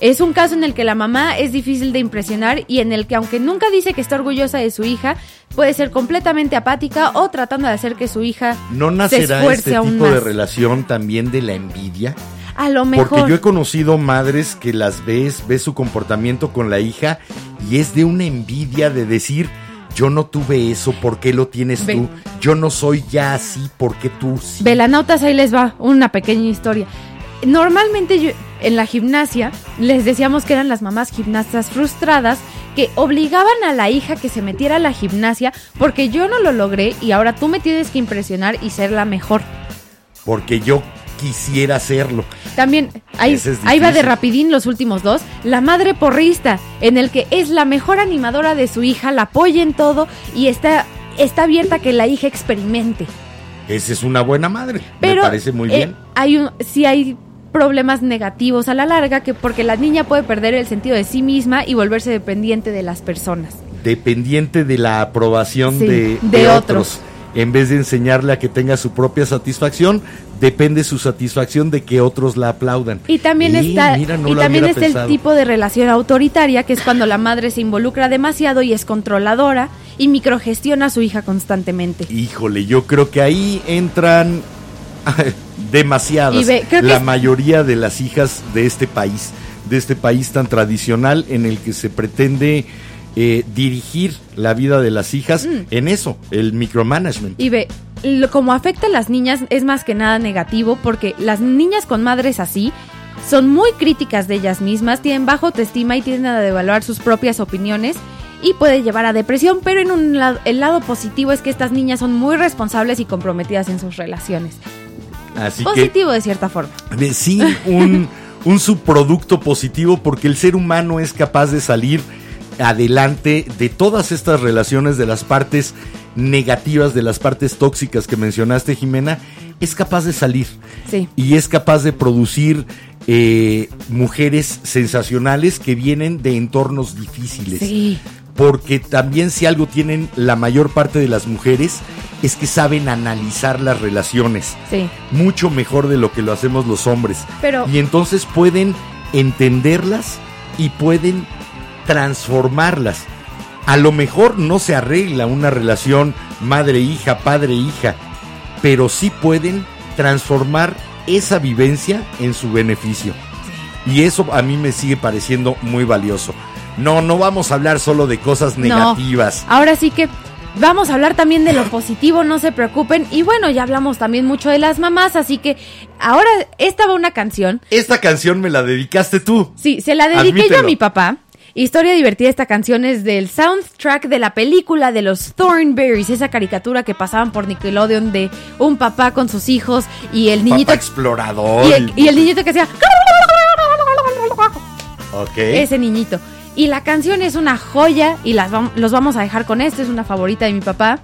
Es un caso en el que la mamá es difícil de impresionar y en el que aunque nunca dice que está orgullosa de su hija, puede ser completamente apática o tratando de hacer que su hija ¿No se nacerá esfuerce este aún tipo de relación también de la envidia? A lo mejor. Porque yo he conocido madres que las ves, ves su comportamiento con la hija y es de una envidia de decir, yo no tuve eso, ¿por qué lo tienes Ve- tú? Yo no soy ya así, ¿por qué tú sí? Velanautas, ahí les va una pequeña historia. Normalmente yo- en la gimnasia les decíamos que eran las mamás gimnastas frustradas que obligaban a la hija que se metiera a la gimnasia porque yo no lo logré y ahora tú me tienes que impresionar y ser la mejor. Porque yo quisiera hacerlo. También, ahí, ahí va de rapidín los últimos dos. La madre porrista, en el que es la mejor animadora de su hija, la apoya en todo y está, está abierta a que la hija experimente. Esa es una buena madre. Pero Me parece muy eh, bien. hay un, sí hay problemas negativos a la larga que porque la niña puede perder el sentido de sí misma y volverse dependiente de las personas. Dependiente de la aprobación Sí, de, de de otros. otros. En vez de enseñarle a que tenga su propia satisfacción, depende su satisfacción de que otros la aplaudan. Y también Eh, está mira, no y también está el pensado. tipo de relación autoritaria que es cuando la madre se involucra demasiado y es controladora y microgestiona a su hija constantemente. Híjole, yo creo que ahí entran demasiadas. Y ve, la es- mayoría de las hijas de este país, de este país tan tradicional en el que se pretende eh, dirigir la vida de las hijas en eso, el micromanagement. Mm. Y ve, lo- como afecta a las niñas es más que nada negativo porque las niñas con madres así son muy críticas de ellas mismas, tienen baja autoestima y tienden a devaluar sus propias opiniones y puede llevar a depresión, pero en un lado, el lado positivo es que estas niñas son muy responsables y comprometidas en sus relaciones. Así que Positivo de cierta forma. de- sí, un, un subproducto positivo porque el ser humano es capaz de salir adelante de todas estas relaciones, de las partes negativas, de las partes tóxicas que mencionaste, Jimena, es capaz de salir. Sí. y es capaz de producir eh, mujeres sensacionales que vienen de entornos difíciles. Sí. Porque también si algo tienen la mayor parte de las mujeres es que saben analizar las relaciones Sí. mucho mejor de lo que lo hacemos los hombres. Pero- Y entonces pueden entenderlas y pueden transformarlas. A lo mejor no se arregla una relación madre-hija, padre-hija, pero sí pueden transformar esa vivencia en su beneficio. Y eso a mí me sigue pareciendo muy valioso. No, no vamos a hablar solo de cosas No. negativas. Ahora sí que vamos a hablar también de lo positivo, no se preocupen. Y bueno, ya hablamos también mucho de las mamás, así que ahora esta va una canción. Esta canción me la dedicaste tú. Sí, se la dediqué yo a mi papá. Historia divertida, esta canción es del soundtrack de la película de los Thornberries, esa caricatura que pasaban por Nickelodeon de un papá con sus hijos y el niñito Papá explorador. y el, y el niñito que hacía ese niñito. Y la canción es una joya y las vam- los vamos a dejar con esto, es una favorita de mi papá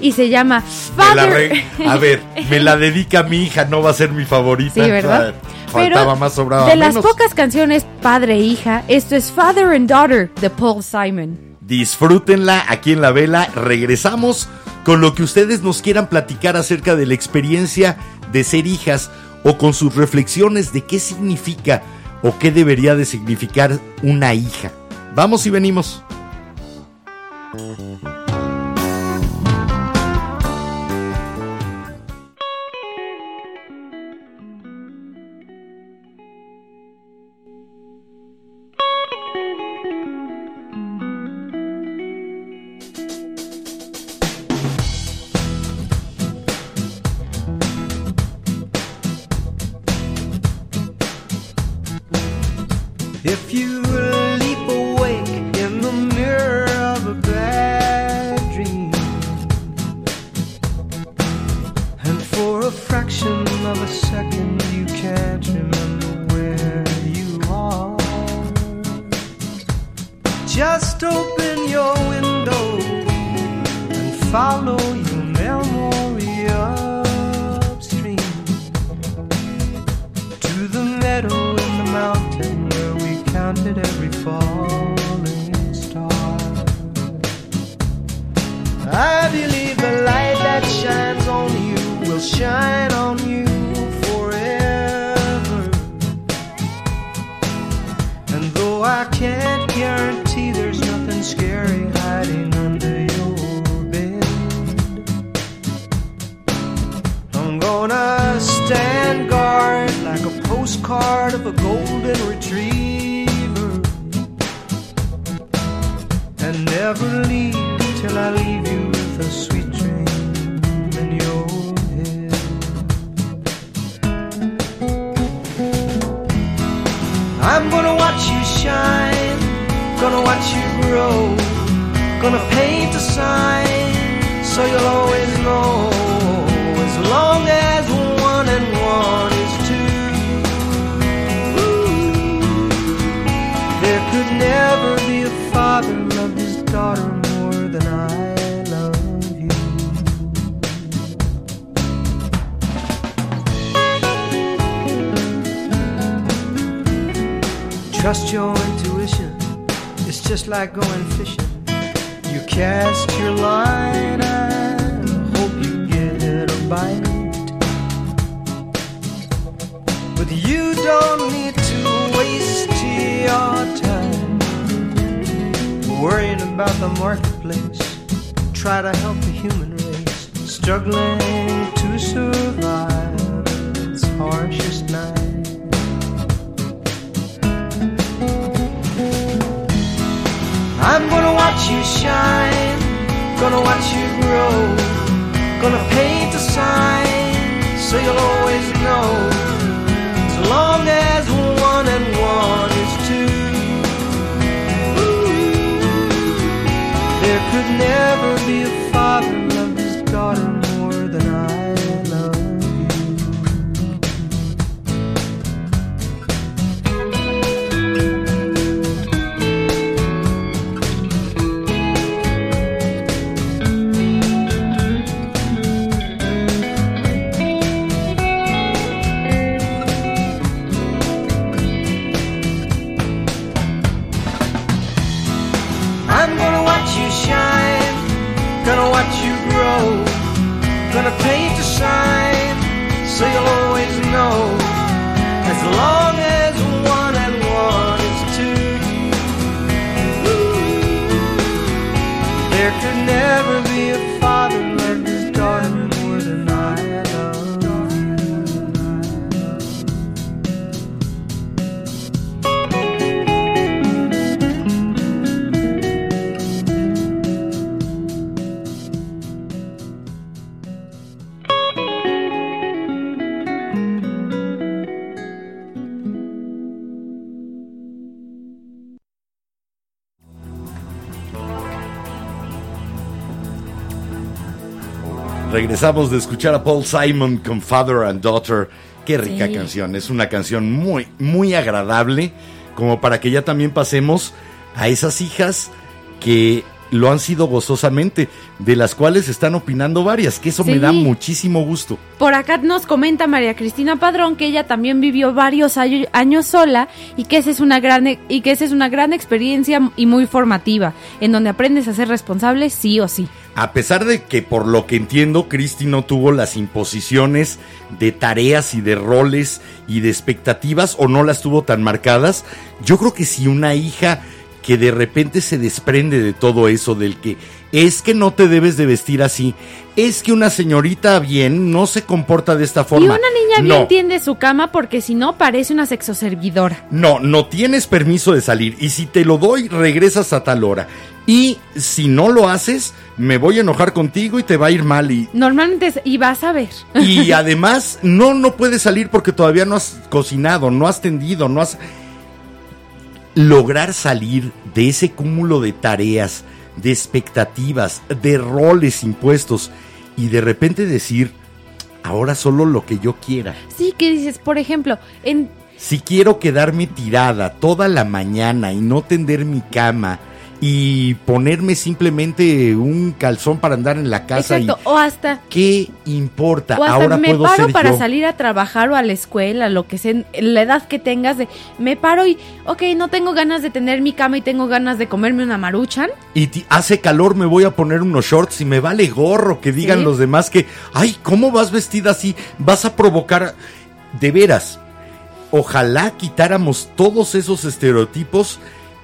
y se llama Father. A ver, me la dedica mi hija, no va a ser mi favorita. Sí, ¿verdad? Faltaba más, sobraba de las pocas canciones padre e hija, esto es Father and Daughter de Paul Simon. Disfrútenla aquí en la vela. Regresamos con lo que ustedes nos quieran platicar acerca de la experiencia de ser hijas o con sus reflexiones de qué significa o qué debería de significar una hija. Vamos y venimos. But you don't need to waste your time. Worrying about the marketplace. Try to help the human race. Struggling to survive its harshest night. I'm gonna watch you shine, gonna watch you grow, gonna a sign so you'll always know. As long as one and one is two, there could never be a paint so you'll always know. As long as one and one is two, there could never be a Regresamos de escuchar a Paul Simon con Father and Daughter. Qué rica Sí. canción. Es una canción muy, muy agradable. Como para que ya también pasemos a esas hijas que lo han sido gozosamente, de las cuales están opinando varias, que eso me da muchísimo gusto. Por acá nos comenta María Cristina Padrón que ella también vivió varios año- años sola y que esa es una gran e- y que esa es una gran experiencia y muy formativa, en donde aprendes a ser responsable sí o sí. A pesar de que por lo que entiendo, Cristi no tuvo las imposiciones de tareas y de roles y de expectativas o no las tuvo tan marcadas, yo creo que si una hija que de repente se desprende de todo eso, del que es que no te debes de vestir así, es que una señorita bien no se comporta de esta forma. Y una niña bien No. tiende su cama porque si no parece una sexoservidora. No, no tienes permiso de salir. Y si te lo doy, regresas a tal hora. Y si no lo haces, me voy a enojar contigo y te va a ir mal. Y, Normalmente es- y vas a ver. y además, no, no puedes salir porque todavía no has cocinado, no has tendido, no has... lograr salir de ese cúmulo de tareas, de expectativas, de roles impuestos y de repente decir, ahora solo lo que yo quiera. Sí, que dices, por ejemplo, en Si quiero quedarme tirada toda la mañana y no tender mi cama y ponerme simplemente un calzón para andar en la casa exacto, y o hasta ¿qué importa? o hasta Ahora me puedo paro ser para yo. salir a trabajar o a la escuela, lo que sea, la edad que tengas de me paro y ok, no tengo ganas de tener mi cama y tengo ganas de comerme una maruchan. y hace calor, me voy a poner unos shorts y me vale gorro que digan Sí. los demás que, ay, ¿cómo vas vestida así? Vas a provocar, de veras, ojalá quitáramos todos esos estereotipos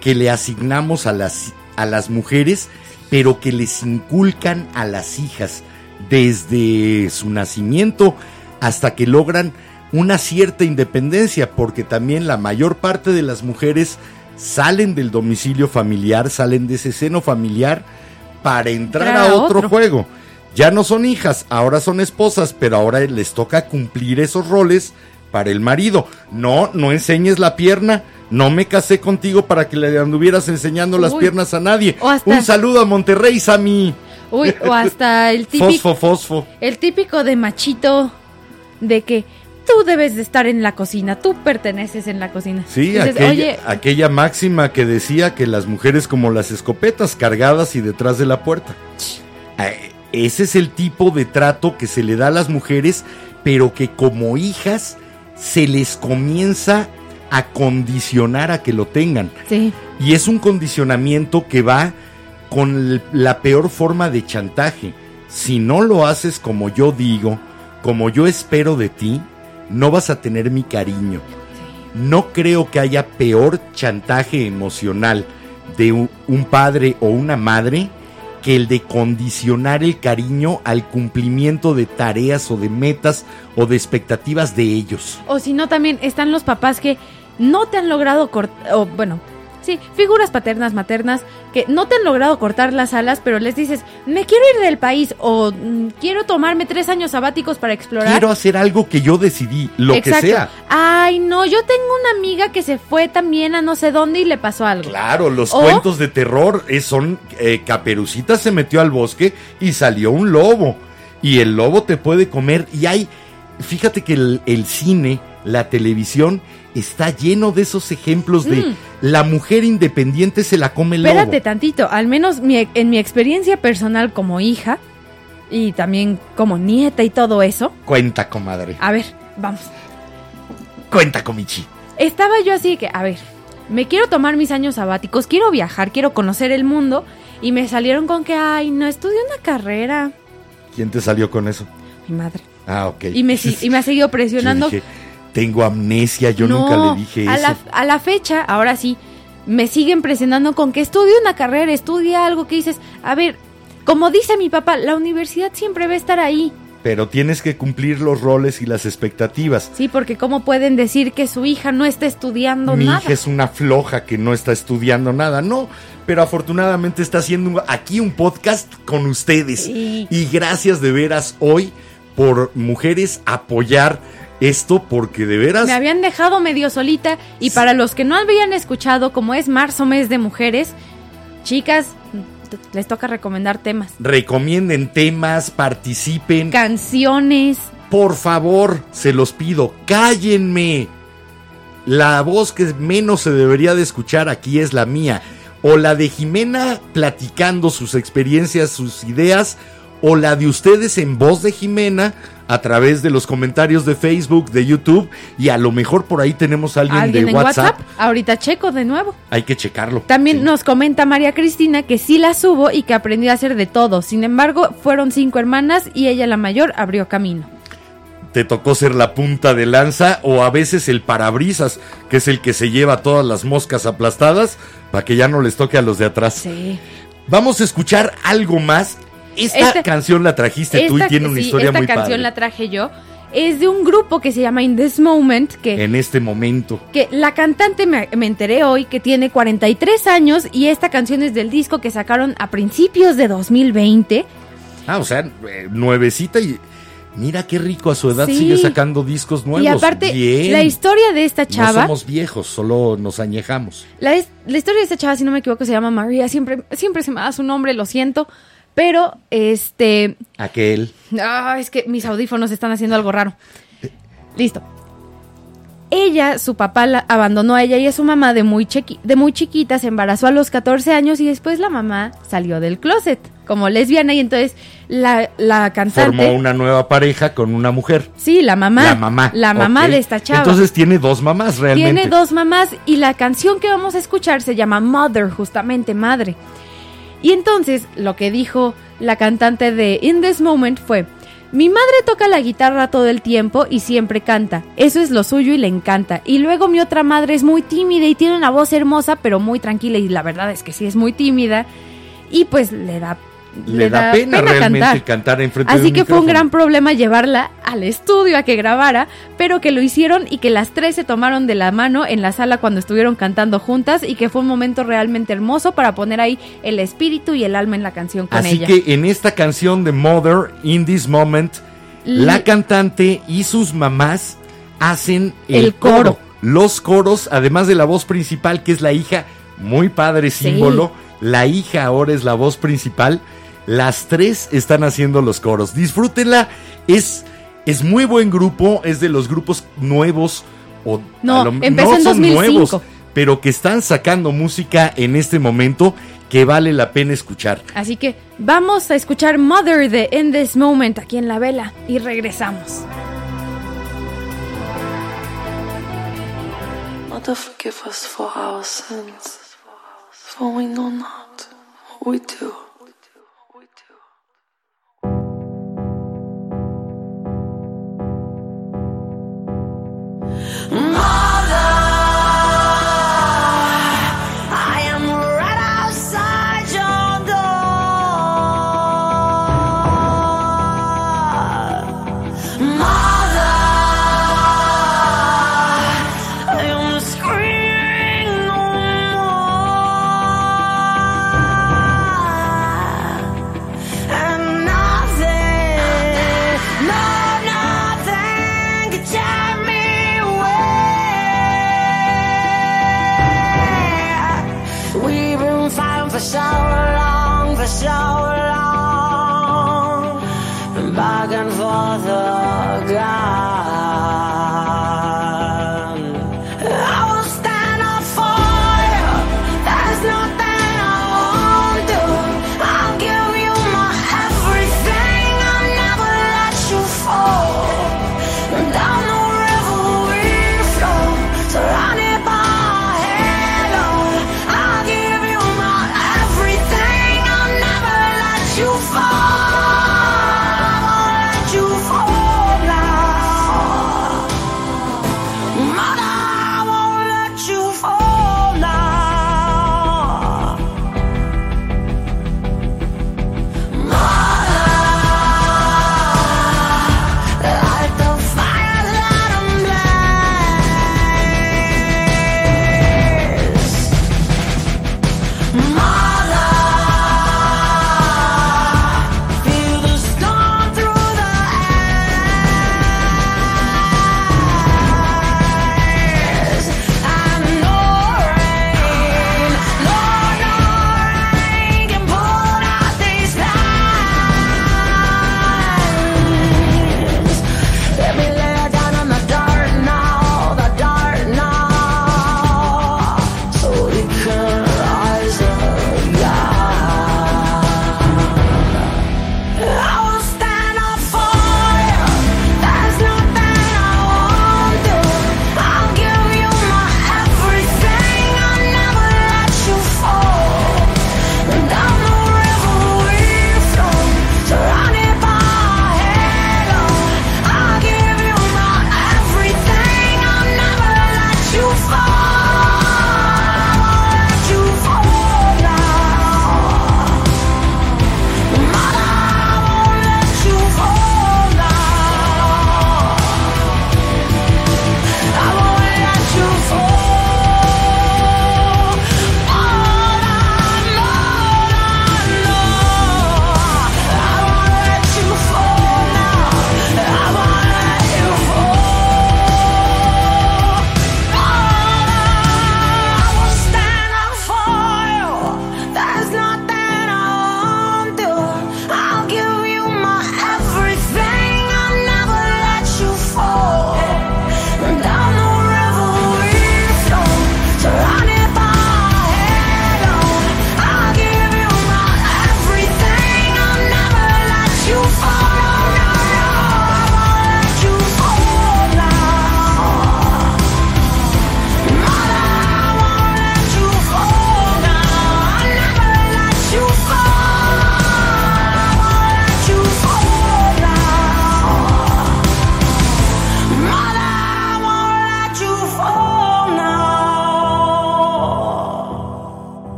que le asignamos a las, a las mujeres, pero que les inculcan a las hijas desde su nacimiento hasta que logran una cierta independencia, porque también la mayor parte de las mujeres salen del domicilio familiar, salen de ese seno familiar para entrar a otro, otro. juego. Ya no son hijas, ahora son esposas, pero ahora les toca cumplir esos roles para el marido. No, no enseñes la pierna. No me casé contigo para que le anduvieras enseñando las piernas a nadie. Hasta- Un saludo a Monterrey, Sammy. Uy, o hasta el típico Fosfo, fosfo. el típico de machito de que tú debes de estar en la cocina, tú perteneces en la cocina. Sí, Dices, aquella, oye, aquella máxima que decía que las mujeres como las escopetas cargadas y detrás de la puerta. Eh, Ese es el tipo de trato que se le da a las mujeres, pero que como hijas se les comienza a condicionar a que lo tengan. sí, Y es un condicionamiento que va con la peor forma de chantaje. Si no lo haces como yo digo, como yo espero de ti, no vas a tener mi cariño. No creo que haya peor chantaje emocional de un padre o una madre que el de condicionar el cariño al cumplimiento de tareas o de metas o de expectativas de ellos. o si no también están los papás que no te han logrado cortar, o bueno, sí, figuras paternas, maternas, que no te han logrado cortar las alas, pero les dices, me quiero ir del país o mm, quiero tomarme tres años sabáticos para explorar. Quiero hacer algo que yo decidí, lo Exacto. que sea. Ay, no, yo tengo una amiga que se fue también a no sé dónde y le pasó algo. Claro, los O- cuentos de terror eh, son eh, Caperucita se metió al bosque y salió un lobo y el lobo te puede comer y hay, fíjate que el, el cine, la televisión está lleno de esos ejemplos de Mm. la mujer independiente se la come el Espérate lobo. tantito, al menos mi- en mi experiencia personal como hija y también como nieta y todo eso. Cuenta, comadre. A ver, vamos. Cuenta, comichi. Estaba yo así que, a ver, me quiero tomar mis años sabáticos, quiero viajar, quiero conocer el mundo y me salieron con que, ay, no estudié una carrera. ¿Quién te salió con eso? Mi madre. Ah, ok. Y me, si- y me ha seguido presionando. dije, tengo amnesia, yo No, nunca le dije a eso. La, a la fecha, ahora sí, me siguen presionando con que estudie una carrera, estudie algo que dices, a ver, como dice mi papá, la universidad siempre va a estar ahí. Pero tienes que cumplir los roles y las expectativas. Sí, porque cómo pueden decir que su hija no está estudiando Mi nada. hija es una floja que no está estudiando nada, no, pero afortunadamente está haciendo aquí un podcast con ustedes. Sí. Y gracias de veras hoy por mujeres apoyar esto, porque de veras Me habían dejado medio solita y para los que no habían escuchado, como es marzo mes de mujeres, chicas, les toca recomendar temas, recomienden temas, participen. canciones. Por favor, se los pido, cállenme. La voz que menos se debería de escuchar aquí es la mía. O la de Jimena platicando sus experiencias, sus ideas. O la de ustedes en voz de Jimena a través de los comentarios de Facebook, de YouTube. Y a lo mejor por ahí tenemos a alguien, Alguien de en WhatsApp. WhatsApp, ahorita checo de nuevo. Hay que checarlo. También Sí. nos comenta María Cristina que sí la subo y que aprendió a hacer de todo. Sin embargo, fueron cinco hermanas y ella la mayor abrió camino. te tocó ser la punta de lanza o a veces el parabrisas, que es el que se lleva todas las moscas aplastadas para que ya no les toque a los de atrás. Sí. Vamos a escuchar algo más. Esta Esta- canción la trajiste tú y Esta- tiene una sí, historia esta muy canción padre. la traje yo. Es de un grupo que se llama In This Moment, que En este momento. que la cantante me, me enteré hoy que tiene 43 años y esta canción es del disco que sacaron a principios de 2020. Ah, o sea, eh, nuevecita y Mira qué rico, a su edad Sí. sigue sacando discos nuevos. y aparte, Bien. la historia de esta No chava, somos viejos, solo nos añejamos. la, es- la historia de esta chava, si no me equivoco, se llama María. Siempre, siempre se me da su nombre, lo siento. Pero, este, Aquel. Ah, es que mis audífonos están haciendo algo raro. Listo. Ella, su papá la abandonó a ella y a su mamá de muy, chiqui- de muy chiquita, se embarazó a los 14 años y después la mamá salió del closet como lesbiana y entonces la, la cantante... Formó una nueva pareja con una mujer. Sí, la mamá. la mamá. La mamá de esta chava. Entonces tiene dos mamás realmente. Tiene dos mamás y la canción que vamos a escuchar se llama Mother, justamente madre. Y entonces lo que dijo la cantante de In This Moment fue, mi madre toca la guitarra todo el tiempo y siempre canta, eso es lo suyo y le encanta. Y luego mi otra madre es muy tímida y tiene una voz hermosa pero muy tranquila. Y la verdad es que sí es muy tímida. Y pues le da... Le, da, pena, realmente cantar, enfrente de Así un que fue un gran problema llevarla al estudio a que grabara, pero que lo hicieron y que las tres se tomaron de la mano en la sala cuando estuvieron cantando juntas y que fue un momento realmente hermoso para poner ahí el espíritu y el alma en la canción con Así ella. que en esta canción de Mother, In This Moment, la cantante y sus mamás hacen el, El coro. Los coros, además de la voz principal, que es la hija, muy padre Sí. símbolo. La hija ahora es la voz principal. Las tres están haciendo los coros. Disfrútenla. Es, es muy buen grupo. Es de los grupos nuevos. O No, lo- empezó en son 2005. nuevos, pero que están sacando música en este momento que vale la pena escuchar. Así que vamos a escuchar Mother de In This Moment aquí en la vela y regresamos. Mother, forgive us for our sins, for we know not what we do.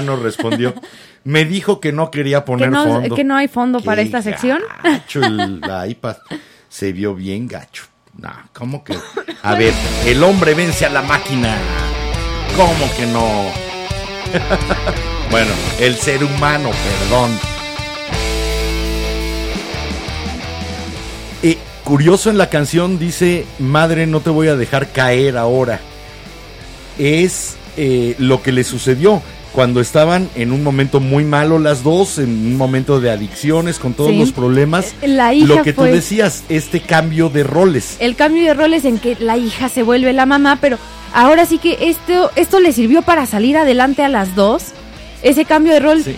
No, ya no respondió. Me dijo que no quería Que poner no, fondo. que no hay fondo para esta sección. Gacho el la iPad. Se vio bien gacho. No, ¿cómo que? A ver, el hombre vence a la máquina. ¿Cómo que no? bueno, el ser humano, perdón. Eh, curioso en la canción dice, madre, no te voy a dejar caer ahora. Es eh, lo que le sucedió cuando estaban en un momento muy malo las dos, en un momento de adicciones, con todos Sí. los problemas. Eh, la hija lo que tú decías, este cambio de roles. El cambio de roles en que la hija se vuelve la mamá, pero ahora sí que esto, esto le sirvió para salir adelante a las dos. Ese cambio de rol Sí.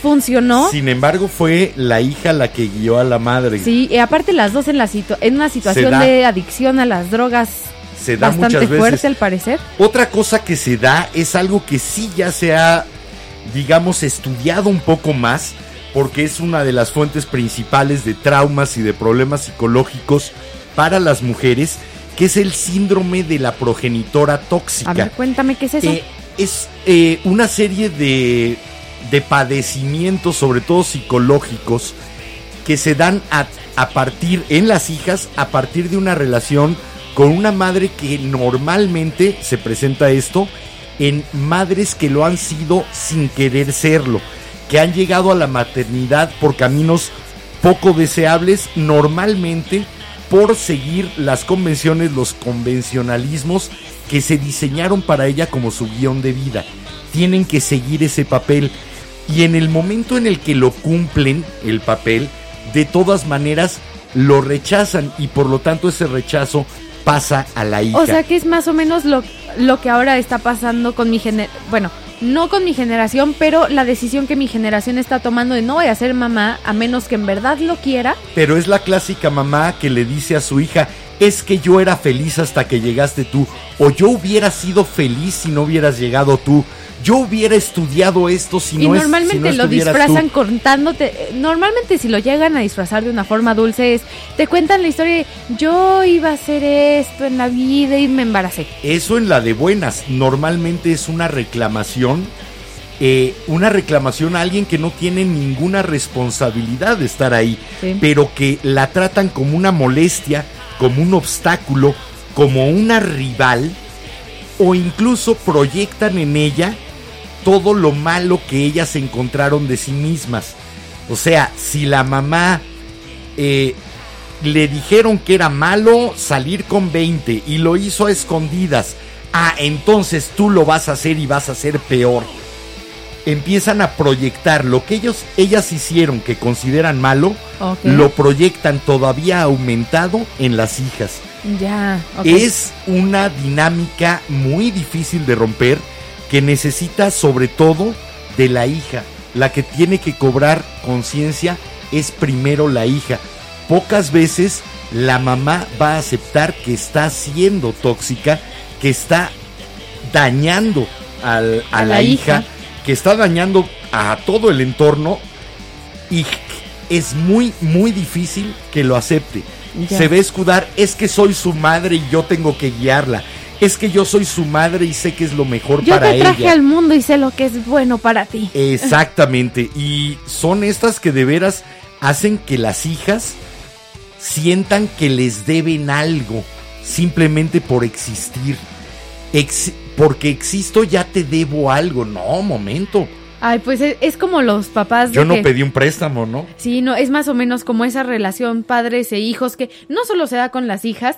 funcionó. Sin embargo, fue la hija la que guió a la madre. Sí, y aparte las dos en, la situ- en una situación de adicción a las drogas Se da bastante muchas veces. fuerte al parecer. Otra cosa que se da es algo que sí ya se ha, digamos, estudiado un poco más, porque es una de las fuentes principales de traumas y de problemas psicológicos para las mujeres, que es el síndrome de la progenitora tóxica. A ver, cuéntame qué es eso. Eh, es eh, una serie de, de padecimientos, sobre todo psicológicos, que se dan a, a partir, en las hijas, a partir de una relación con una madre que normalmente se presenta esto en madres que lo han sido sin querer serlo, que han llegado a la maternidad por caminos poco deseables, normalmente por seguir las convenciones, los convencionalismos que se diseñaron para ella como su guion de vida. Tienen que seguir ese papel y en el momento en el que lo cumplen, el papel, de todas maneras lo rechazan y por lo tanto ese rechazo pasa a la hija. O sea que es más o menos lo, lo que ahora está pasando con mi generación. Bueno, no con mi generación, pero la decisión que mi generación está tomando de no voy a ser mamá a menos que en verdad lo quiera. Pero es la clásica mamá que le dice a su hija, es que yo era feliz hasta que llegaste tú, o yo hubiera sido feliz si no hubieras llegado tú, yo hubiera estudiado esto si y no, es- normalmente si no lo disfrazan tú". contándote. eh, Normalmente si lo llegan a disfrazar de una forma dulce es, te cuentan la historia de yo iba a hacer esto en la vida y me embaracé. Eso en la de buenas, normalmente es una reclamación, eh, una reclamación a alguien que no tiene ninguna responsabilidad de estar ahí, Sí. pero que la tratan como una molestia, como un obstáculo, como una rival, o incluso proyectan en ella todo lo malo que ellas encontraron de sí mismas. O sea, si la mamá eh, le dijeron que era malo salir con 20 y lo hizo a escondidas, ah, entonces tú lo vas a hacer y vas a hacer peor. Empiezan a proyectar lo que ellos, ellas hicieron que consideran malo, lo proyectan todavía aumentado en las hijas. Ya. Es una dinámica muy difícil de romper que necesita sobre todo de la hija. La que tiene que cobrar conciencia es primero la hija. Pocas veces la mamá va a aceptar que está siendo tóxica, que está dañando al- a, A la, la hija, hija. que está dañando a todo el entorno y es muy, muy difícil que lo acepte. Ya. Se ve escudar, es que soy su madre y yo tengo que guiarla. Es que yo soy su madre y sé que es lo mejor Yo para te traje ella. al mundo y sé lo que es bueno para ti. Exactamente. Y son estas que de veras hacen que las hijas sientan que les deben algo simplemente por existir. Ex- porque existo ya te debo algo. No, momento. Ay, pues es, es como los papás de Yo no que- pedí un préstamo, ¿no? Sí, no, es más o menos como esa relación padres e hijos que no solo se da con las hijas,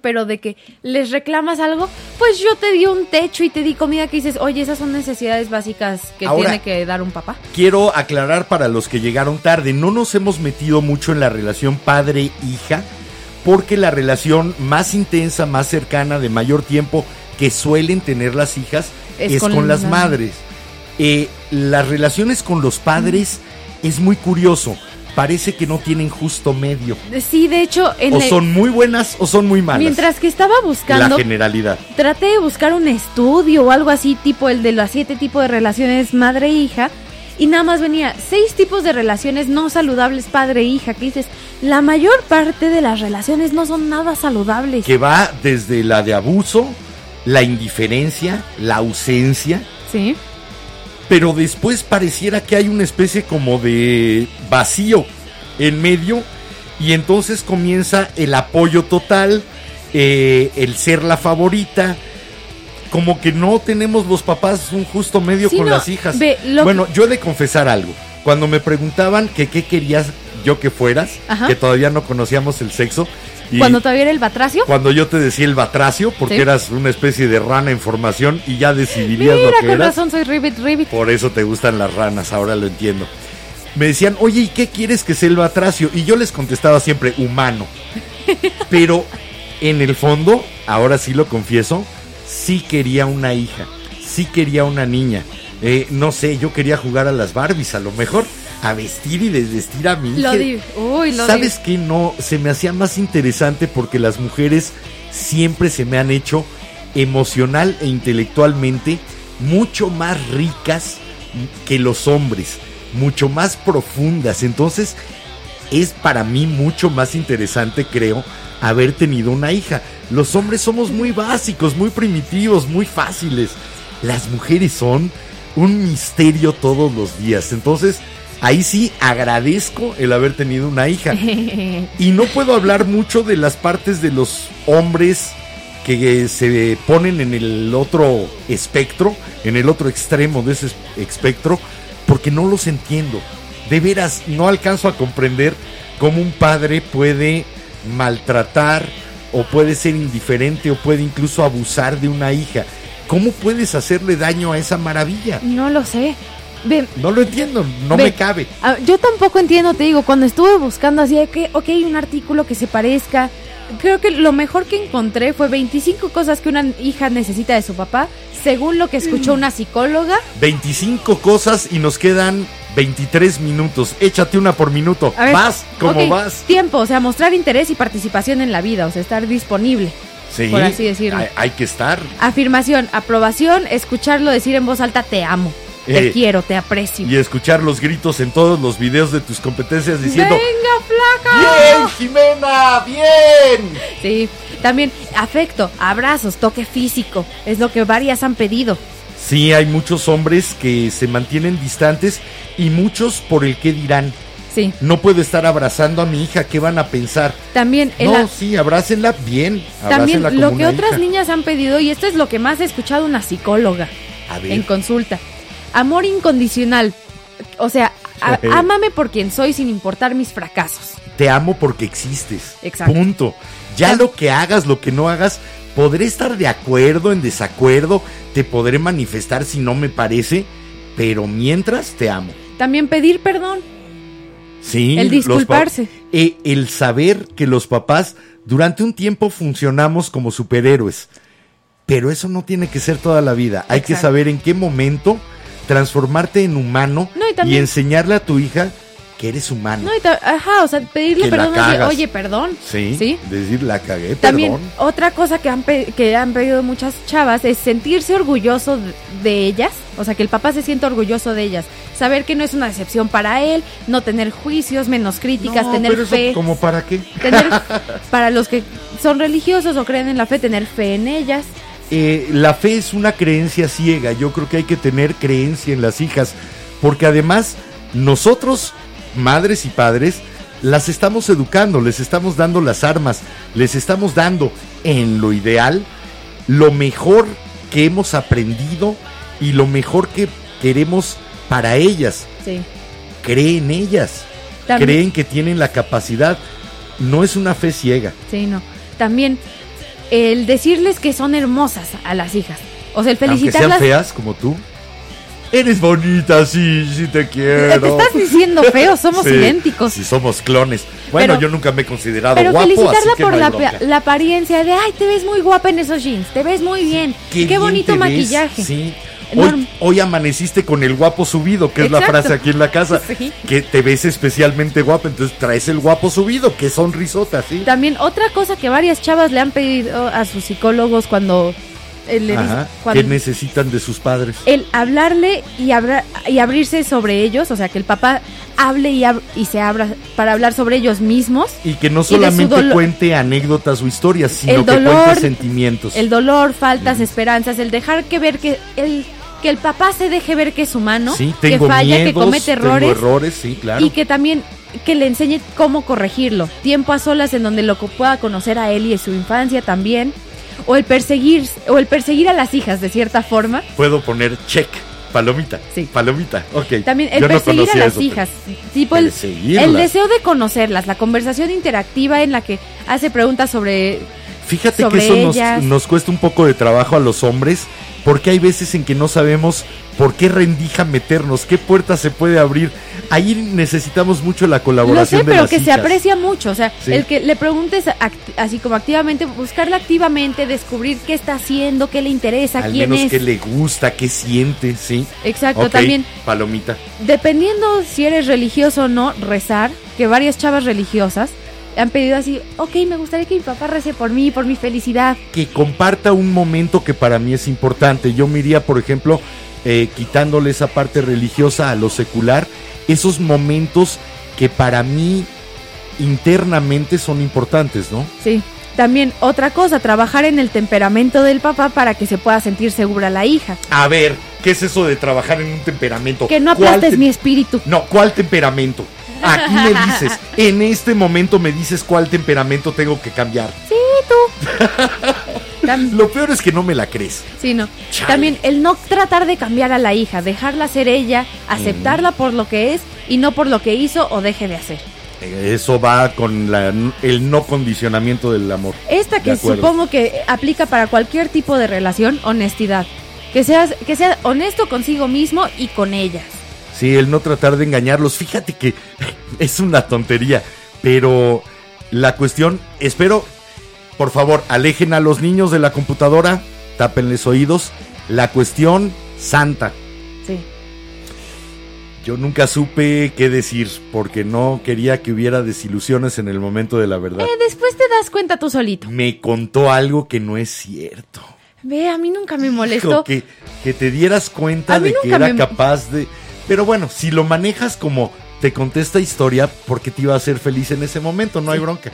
pero de que les reclamas algo, pues yo te di un techo y te di comida que dices, oye, esas son necesidades básicas que Ahora- tiene que dar un papá. Quiero aclarar para los que llegaron tarde, no nos hemos metido mucho en la relación padre-hija, porque la relación más intensa, más cercana, de mayor tiempo que suelen tener las hijas es, Es con, con las la- madres. Eh, las relaciones con los padres es muy curioso, parece que no tienen justo medio. Sí, de hecho, en O el- son muy buenas o son muy malas. mientras que estaba la buscando, generalidad. traté de buscar un estudio o algo así, tipo el de los siete tipos de relaciones madre-hija, y nada más venía seis tipos de relaciones no saludables padre-hija, que dices, la mayor parte de las relaciones no son nada saludables. Que va desde la de abuso, la indiferencia, la ausencia, Sí. Pero después pareciera que hay una especie como de vacío en medio y entonces comienza el apoyo total, eh, el ser la favorita. Como que no tenemos los papás un justo medio Sí, con no, las hijas. ve, Bueno, yo he de confesar algo. Cuando me preguntaban que qué querías yo que fueras, Ajá. que todavía no conocíamos el sexo, y Cuando todavía era el batracio. cuando yo te decía el batracio, porque Sí. eras una especie de rana en formación y ya decidirías Mira, lo que con eras. razón soy Ribbit Ribbit. Por eso te gustan las ranas, ahora lo entiendo. Me decían, oye, ¿y qué quieres que sea el batracio? Y yo les contestaba siempre, humano. Pero en el fondo, ahora sí lo confieso, sí quería una hija, sí quería una niña. Eh, no sé, yo quería jugar a las Barbies, a lo mejor, a vestir y desvestir a. Lo. Uy, lo ¿Sabes qué? No, se me hacía más interesante porque las mujeres siempre se me han hecho emocional e intelectualmente mucho más ricas que los hombres, mucho más profundas. Entonces, es para mí mucho más interesante, creo, haber tenido una hija. Los hombres somos muy básicos, muy primitivos, muy fáciles. Las mujeres son un misterio todos los días. Entonces, ahí sí agradezco el haber tenido una hija. Y no puedo hablar mucho de las partes de los hombres que se ponen en el otro espectro, en el otro extremo de ese es- espectro, porque no los entiendo. De veras, no alcanzo a comprender cómo un padre puede maltratar o puede ser indiferente o puede incluso abusar de una hija. ¿Cómo puedes hacerle daño a esa maravilla? No lo sé. Ve, No lo entiendo, no Ve. me cabe. Yo tampoco entiendo, te digo, cuando estuve buscando así de que, ok, un artículo que se parezca, creo que lo mejor que encontré fue 25 cosas que una hija necesita de su papá, según lo que Mm. escuchó una psicóloga. 25 cosas y nos quedan 23 minutos. Échate una por minuto. Ver, vas como ok, vas. Tiempo, o sea, mostrar interés y participación en la vida, o sea, estar disponible. Sí, por así decirlo. Hay, hay que estar. Afirmación, aprobación, escucharlo decir en voz alta, te amo, te Eh, quiero, te aprecio. Y escuchar los gritos en todos los videos de tus competencias diciendo: ¡Venga, flaca! ¡Bien, Jimena! ¡Bien! Sí, también afecto, abrazos, toque físico, es lo que varias han pedido. Sí, hay muchos hombres que se mantienen distantes y muchos por el que dirán. Sí, No puedo estar abrazando a mi hija, ¿qué van a pensar? también No, sí, abrácenla bien. también abrácenla como lo que otras hija. niñas han pedido y esto es lo que más he escuchado una psicóloga A ver. en consulta. Amor incondicional. O sea, a- ámame por quien soy sin importar mis fracasos. te amo porque existes. Exacto. Punto. Ya lo que hagas, lo que no hagas, podré estar de acuerdo, en desacuerdo, te podré manifestar si no me parece, pero mientras te amo. También pedir perdón. Sí. El disculparse. pa- eh, el saber que los papás durante un tiempo funcionamos como superhéroes. Pero eso no tiene que ser toda la vida. Hay que saber en qué momento transformarte en humano No, y enseñarle a tu hija que eres humano. No, y ajá, o sea, pedirle perdón. Oye, perdón. Sí, ¿Sí? decir la cagué, También perdón. otra cosa que han, que han pedido muchas chavas es sentirse orgulloso de, ellas, o sea, que el papá se sienta orgulloso de ellas, saber que no es una decepción para él, no tener juicios, menos críticas, No, tener pero eso, fe, ¿Como para qué? tener para los que son religiosos o creen en la fe, tener fe en ellas. Eh, la fe es una creencia ciega. Yo creo que hay que tener creencia en las hijas. Porque además, nosotros, madres y padres, las estamos educando, les estamos dando las armas, les estamos dando, en lo ideal, lo mejor que hemos aprendido y lo mejor que queremos para ellas. Sí. Cree en ellas. También- Creen que tienen la capacidad. No es una fe ciega. Sí, no. También el decirles que son hermosas a las hijas. O sea, el Aunque sean felicitarlas. feas como tú. Eres bonita, sí, sí te ¿Te quiero. estás diciendo feo? Somos Sí, idénticos. Sí, somos clones. Bueno, Pero- yo nunca me he considerado Pero guapo, así felicitarla que por no la, la apariencia de, ay, te ves muy guapa en esos jeans, te ves muy bien, qué, bien bonito te ves, maquillaje. Sí. Hoy, hoy amaneciste con el guapo subido, que es la frase aquí en la casa. Sí. Que te ves especialmente guapa, entonces traes el guapo subido, que sonrisota, ¿sí? También otra cosa que varias chavas le han pedido a sus psicólogos cuando, eh, le cuando- ¿Qué necesitan de sus padres? el hablarle y, abra- y abrirse sobre ellos, o sea, que el papá hable y, ab- y se abra para hablar sobre ellos mismos, Y que no solamente cuente anécdotas o historias, sino que cuente sentimientos. el dolor, faltas, esperanzas, el dejar que ver que él que el papá se deje ver que es humano, Sí, que falla, que comete errores errores, sí, claro. y que también que le enseñe cómo corregirlo. Tiempo a solas en donde lo que pueda conocer a él y de su infancia también. O el perseguir, o el perseguir a las hijas de cierta forma. Puedo poner check, palomita. Sí. Palomita, ok. También el Yo no perseguir a las eso, hijas. Tipo el, Perseguirlas. el deseo de conocerlas, la conversación interactiva en la que hace preguntas sobre Fíjate que eso nos cuesta un poco de trabajo a los hombres, porque hay veces en que no sabemos por qué rendija meternos, qué puerta se puede abrir. Ahí necesitamos mucho la Lo colaboración sé, de pero las que se aprecia mucho. O sea, Sí. el que le preguntes así como activamente, buscarla activamente, descubrir qué está haciendo, qué le interesa, Al quién menos es. qué le gusta, qué siente, sí. Exacto, también Palomita. dependiendo si eres religioso o no, rezar, que varias chavas religiosas han pedido así, ok, me gustaría que mi papá rece por mí, por mi felicidad. que comparta un momento que para mí es importante. Yo me iría, por ejemplo, eh, quitándole esa parte religiosa a lo secular, esos momentos que para mí internamente son importantes, ¿no? Sí. También otra cosa, trabajar en el temperamento del papá para que se pueda sentir segura la hija. A ver, ¿qué es eso de trabajar en un temperamento? Que no ¿Cuál aplastes te- mi espíritu. No, ¿cuál temperamento? Aquí me dices, en este momento me dices cuál temperamento tengo que cambiar. Sí, tú. Lo peor es que no me la crees. Sí, no. Chale. También el no tratar de cambiar a la hija, dejarla ser ella, aceptarla por lo que es y no por lo que hizo o deje de hacer. Eh, Eso va con la- el no condicionamiento del amor. Esta que supongo que aplica para cualquier tipo de relación, honestidad. Que seas, que seas honesto consigo mismo y con ellas. Sí, el no tratar de engañarlos. Fíjate que es una tontería, pero la cuestión, espero, por favor, alejen a los niños de la computadora, tápenles oídos. La cuestión santa. Sí. Yo nunca supe qué decir porque no quería que hubiera desilusiones en el momento de la verdad. Eh, después te das cuenta tú solito. Me contó algo que no es cierto. Ve, a mí nunca me molestó. que, que te dieras cuenta de que era me- capaz de... Pero bueno, si lo manejas como te conté esta historia porque te iba a hacer feliz en ese momento, no hay bronca.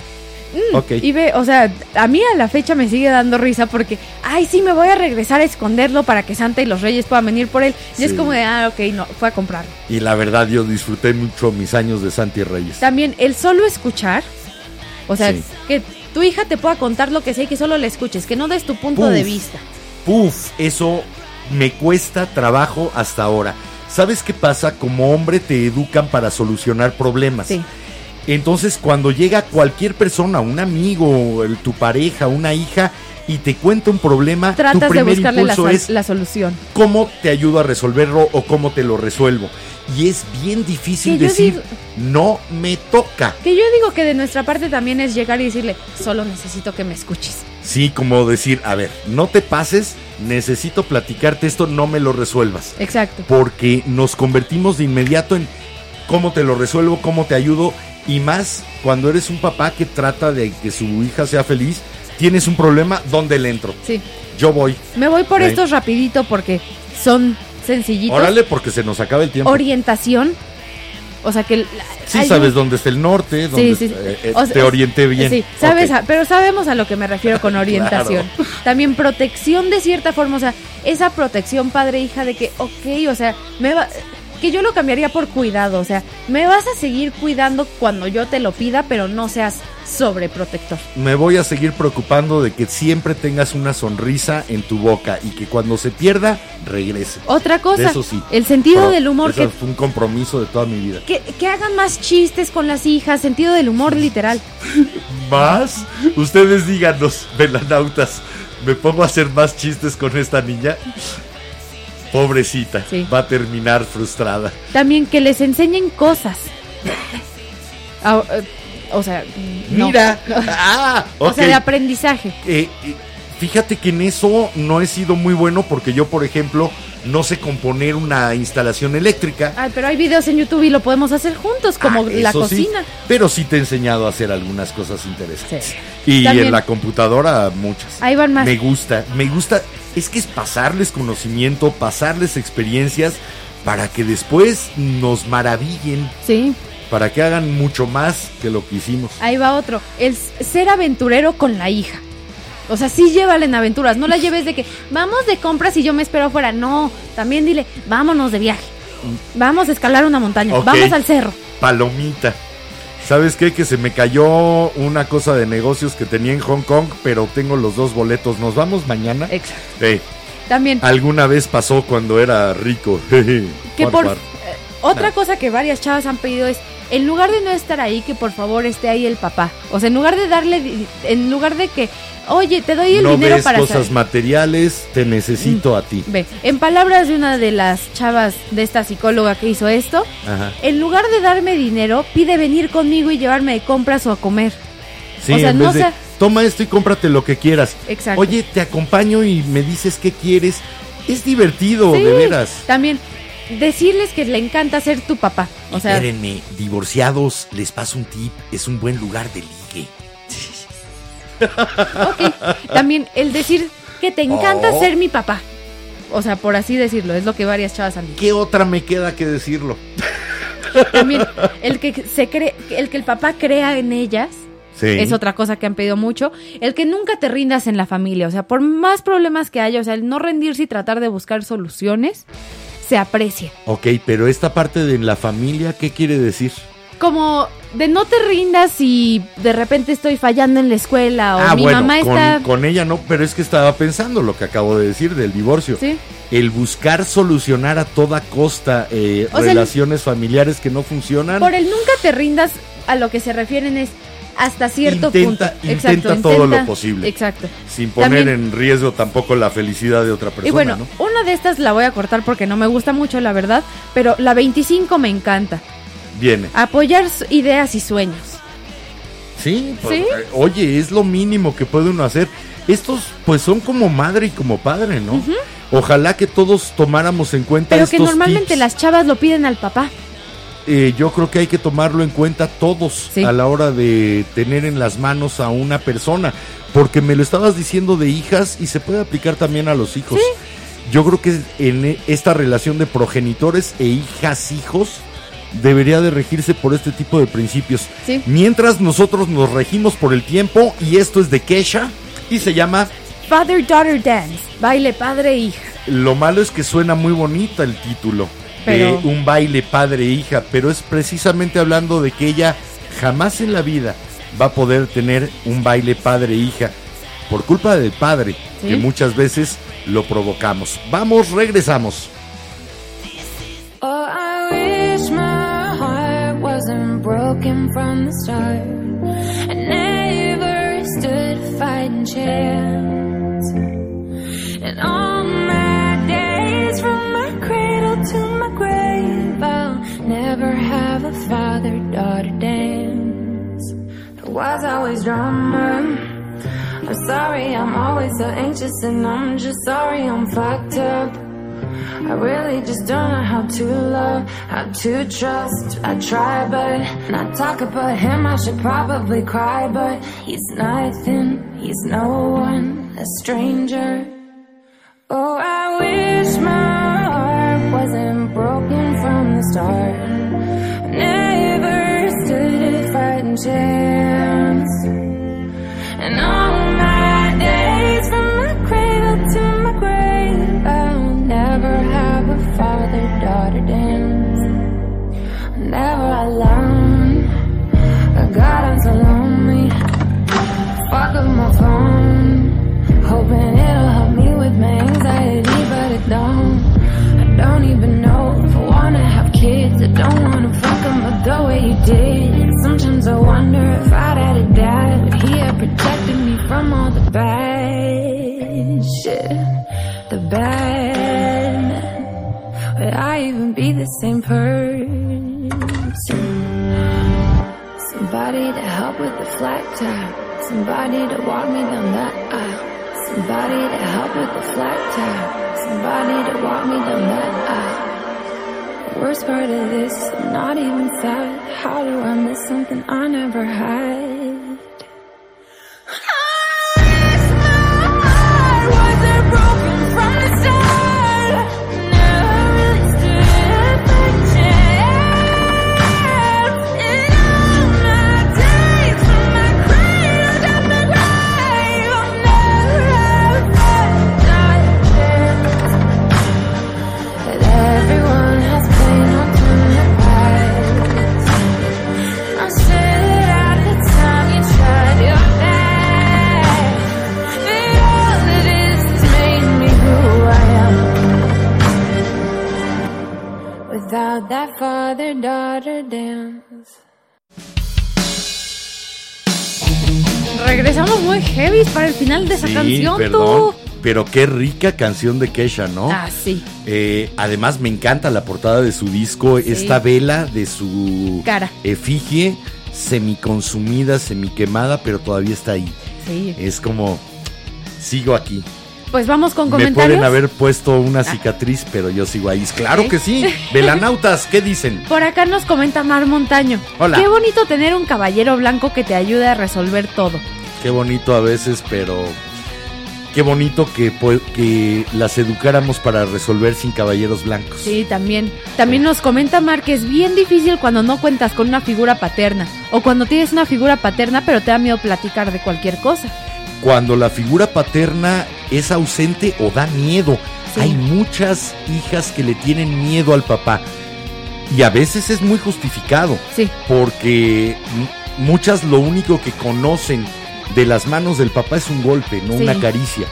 ok. Mm, Y ve, o sea, a mí a la fecha me sigue dando risa porque, ay, sí, me voy a regresar a esconderlo para que Santa y los Reyes puedan venir por él. Y es como de, ah, ok, no, fue a comprarlo. Y la verdad yo disfruté mucho mis años de Santi Reyes. También el solo escuchar, o sea, Sí. que tu hija te pueda contar lo que sea y que solo le escuches, que no des tu punto Puf. de vista. Puf, eso me cuesta trabajo hasta ahora. ¿Sabes qué pasa? Como hombre te educan para solucionar problemas. Sí. Entonces, cuando llega cualquier persona, un amigo, el- tu pareja, una hija, y te cuenta un problema, tu de primer buscarle impulso es la solución. cómo te ayudo a resolverlo o cómo te lo resuelvo. Y es bien difícil decir, digo- no me toca. Que yo digo que de nuestra parte también es llegar y decirle, solo necesito que me escuches. Sí, como decir, a ver, no te pases, necesito platicarte esto, no me lo resuelvas. Exacto. Porque nos convertimos de inmediato en cómo te lo resuelvo, cómo te ayudo. Y más cuando eres un papá que trata de que su hija sea feliz, tienes un problema, ¿dónde le entro? Sí. Yo voy. Me voy por Ok. estos rapidito porque son sencillitos. Órale, porque se nos acaba el tiempo. Orientación. O sea que... Sí, sabes un- dónde está el norte, Sí, dónde sí. eh, eh, O sea, te orienté bien. Sí, sabes, a- pero sabemos a lo que me refiero con orientación. También protección de cierta forma, o sea, esa protección padre-hija de que, ok, o sea, me va, que yo lo cambiaría por cuidado, o sea, me vas a seguir cuidando cuando yo te lo pida, pero no seas sobreprotector. Me voy a seguir preocupando de que siempre tengas una sonrisa en tu boca y que cuando se pierda, regrese. Otra cosa, Eso sí. el sentido Pero del humor, eso que, fue un compromiso de toda mi vida. que, que hagan más chistes con las hijas, sentido del humor literal. ¿Más? Ustedes díganos, velanautas, ¿me pongo a hacer más chistes con esta niña? Pobrecita, Sí. va a terminar frustrada. También que les enseñen cosas. Ah, eh, o sea, no. Mira, ah, O sea, de aprendizaje. Eh, eh, fíjate que en eso no he sido muy bueno porque yo, por ejemplo, no sé componer una instalación eléctrica. Ay, pero hay videos en YouTube y lo podemos hacer juntos, como Ah, la eso sí, cocina. pero sí te he enseñado a hacer algunas cosas interesantes. Sí. Y También- en la computadora muchas. Ahí van más. Me gusta, me gusta. Es que es pasarles conocimiento, pasarles experiencias para que después nos maravillen, Sí, para que hagan mucho más que lo que hicimos. ahí va otro. El ser aventurero con la hija. O sea, sí llévala en aventuras. No la lleves de que vamos de compras y yo me espero afuera. No, también dile, vámonos de viaje. Vamos a escalar una montaña. Vamos al cerro. Palomita. ¿Sabes qué? Que se me cayó una cosa de negocios que tenía en Hong Kong, pero tengo los dos boletos. ¿Nos vamos mañana? Exacto. Eh, También, alguna vez pasó cuando era rico. que Por favor. eh, otra cosa que varias chavas han pedido es, en lugar de no estar ahí, que por favor esté ahí el papá. O sea, en lugar de darle, en lugar de que, oye, te doy el no dinero ves para cosas salir". materiales, te necesito a ti. Ve, en palabras de una de las chavas de esta psicóloga que hizo esto, Ajá. en lugar de darme dinero, pide venir conmigo y llevarme de compras o a comer. Sí, O sea, en no vez de, sea- toma esto y cómprate lo que quieras. Exacto. Oye, te acompaño y me dices qué quieres. Es divertido, Sí, de veras. También decirles que le encanta ser tu papá. O sea, Espérenme, divorciados, les paso un tip. Es un buen lugar de. Ok. También el decir que te encanta Oh. ser mi papá. O sea, por así decirlo, es lo que varias chavas han dicho. ¿Qué otra me queda que decirlo? También el que se cree, el que el papá crea en ellas. Sí. Es otra cosa que han pedido mucho. El que nunca te rindas en la familia. O sea, por más problemas que haya, o sea, el no rendirse y tratar de buscar soluciones, se aprecia. Ok, pero esta parte de la familia, ¿qué quiere decir? Como de no te rindas y de repente estoy fallando en la escuela o mi mamá Ah, con, está... con ella no, pero es que estaba pensando lo que acabo de decir del divorcio. Sí. El buscar solucionar a toda costa eh, sea, relaciones familiares que no funcionan. Por el nunca te rindas, a lo que se refieren es hasta cierto Intenta- punto. intenta todo lo posible. Exacto. Sin poner También- en riesgo tampoco la felicidad de otra persona, y bueno, ¿no? una de estas la voy a cortar porque no me gusta mucho, la verdad, pero la 25 me encanta. Viene. Apoyar ideas y sueños. Sí, pues, ¿Sí? eh, oye, es lo mínimo que puede uno hacer. Estos, pues, son como madre y como padre, ¿no? Ojalá que todos tomáramos en cuenta Pero que normalmente tips. las chavas lo piden al papá. Eh, yo creo que hay que tomarlo en cuenta todos Sí. a la hora de tener en las manos a una persona, porque me lo estabas diciendo de hijas y se puede aplicar también a los hijos. Yo creo que en e- esta relación de progenitores e hijas-hijos debería de regirse por este tipo de principios. Sí. Mientras nosotros nos regimos por el tiempo y esto es de Kesha y se llama Father-daughter dance. Baile padre e hija. lo malo es que suena muy bonita el título. Pero- de un baile padre-hija, pero es precisamente hablando de que ella jamás en la vida va a poder tener un baile padre-hija por culpa del padre, Sí. que muchas veces lo provocamos. Vamos, regresamos. Oh, broken from the start. I never stood a fighting chance. And all my days from my cradle to my grave, I'll never have a father daughter dance. There was always drama. I'm sorry, I'm always so anxious, and I'm just sorry I'm fucked up. I really just don't know how to love, how to trust. I try, but not talk about him. I should probably cry, but he's nothing, he's no one, a stranger. Oh, I wish my heart wasn't broken from the start. I never stood fighting chance. The way you did. Sometimes I wonder if I'd had a dad, he have protected me from all the bad shit, the bad. Would I even be the same person? Somebody to help with the flat tire. Somebody to walk me down that aisle. Somebody to help with the flat tire. Somebody to walk me down that aisle. Worst part of this, I'm not even sad. How do I miss something I never had? Hands. Regresamos muy heavy para el final de esa Sí, canción, perdón. tú. Pero qué rica canción de Kesha, ¿no? Ah, sí. Eh, además, me encanta la portada de su disco, Sí. esta vela de su Cara. efigie, semiconsumida, semiquemada, pero todavía está ahí. Sí. Es como, sigo aquí. Pues vamos con Me comentarios. pueden haber puesto una cicatriz, pero yo sigo ahí. Claro Ok. que sí. Velanautas, ¿qué dicen? Por acá nos comenta Mar Montaño. Hola. Qué bonito tener un caballero blanco que te ayude a resolver todo. Qué bonito a veces, pero qué bonito que, que las educáramos para resolver sin caballeros blancos. Sí, también. También nos comenta Mar que es bien difícil cuando no cuentas con una figura paterna. O cuando tienes una figura paterna pero te da miedo platicar de cualquier cosa. Cuando la figura paterna es ausente o da miedo. Sí. Hay muchas hijas que le tienen miedo al papá. Y a veces es muy justificado. Sí, Porque muchas lo único que conocen de las manos del papá es un golpe, no Sí. una caricia.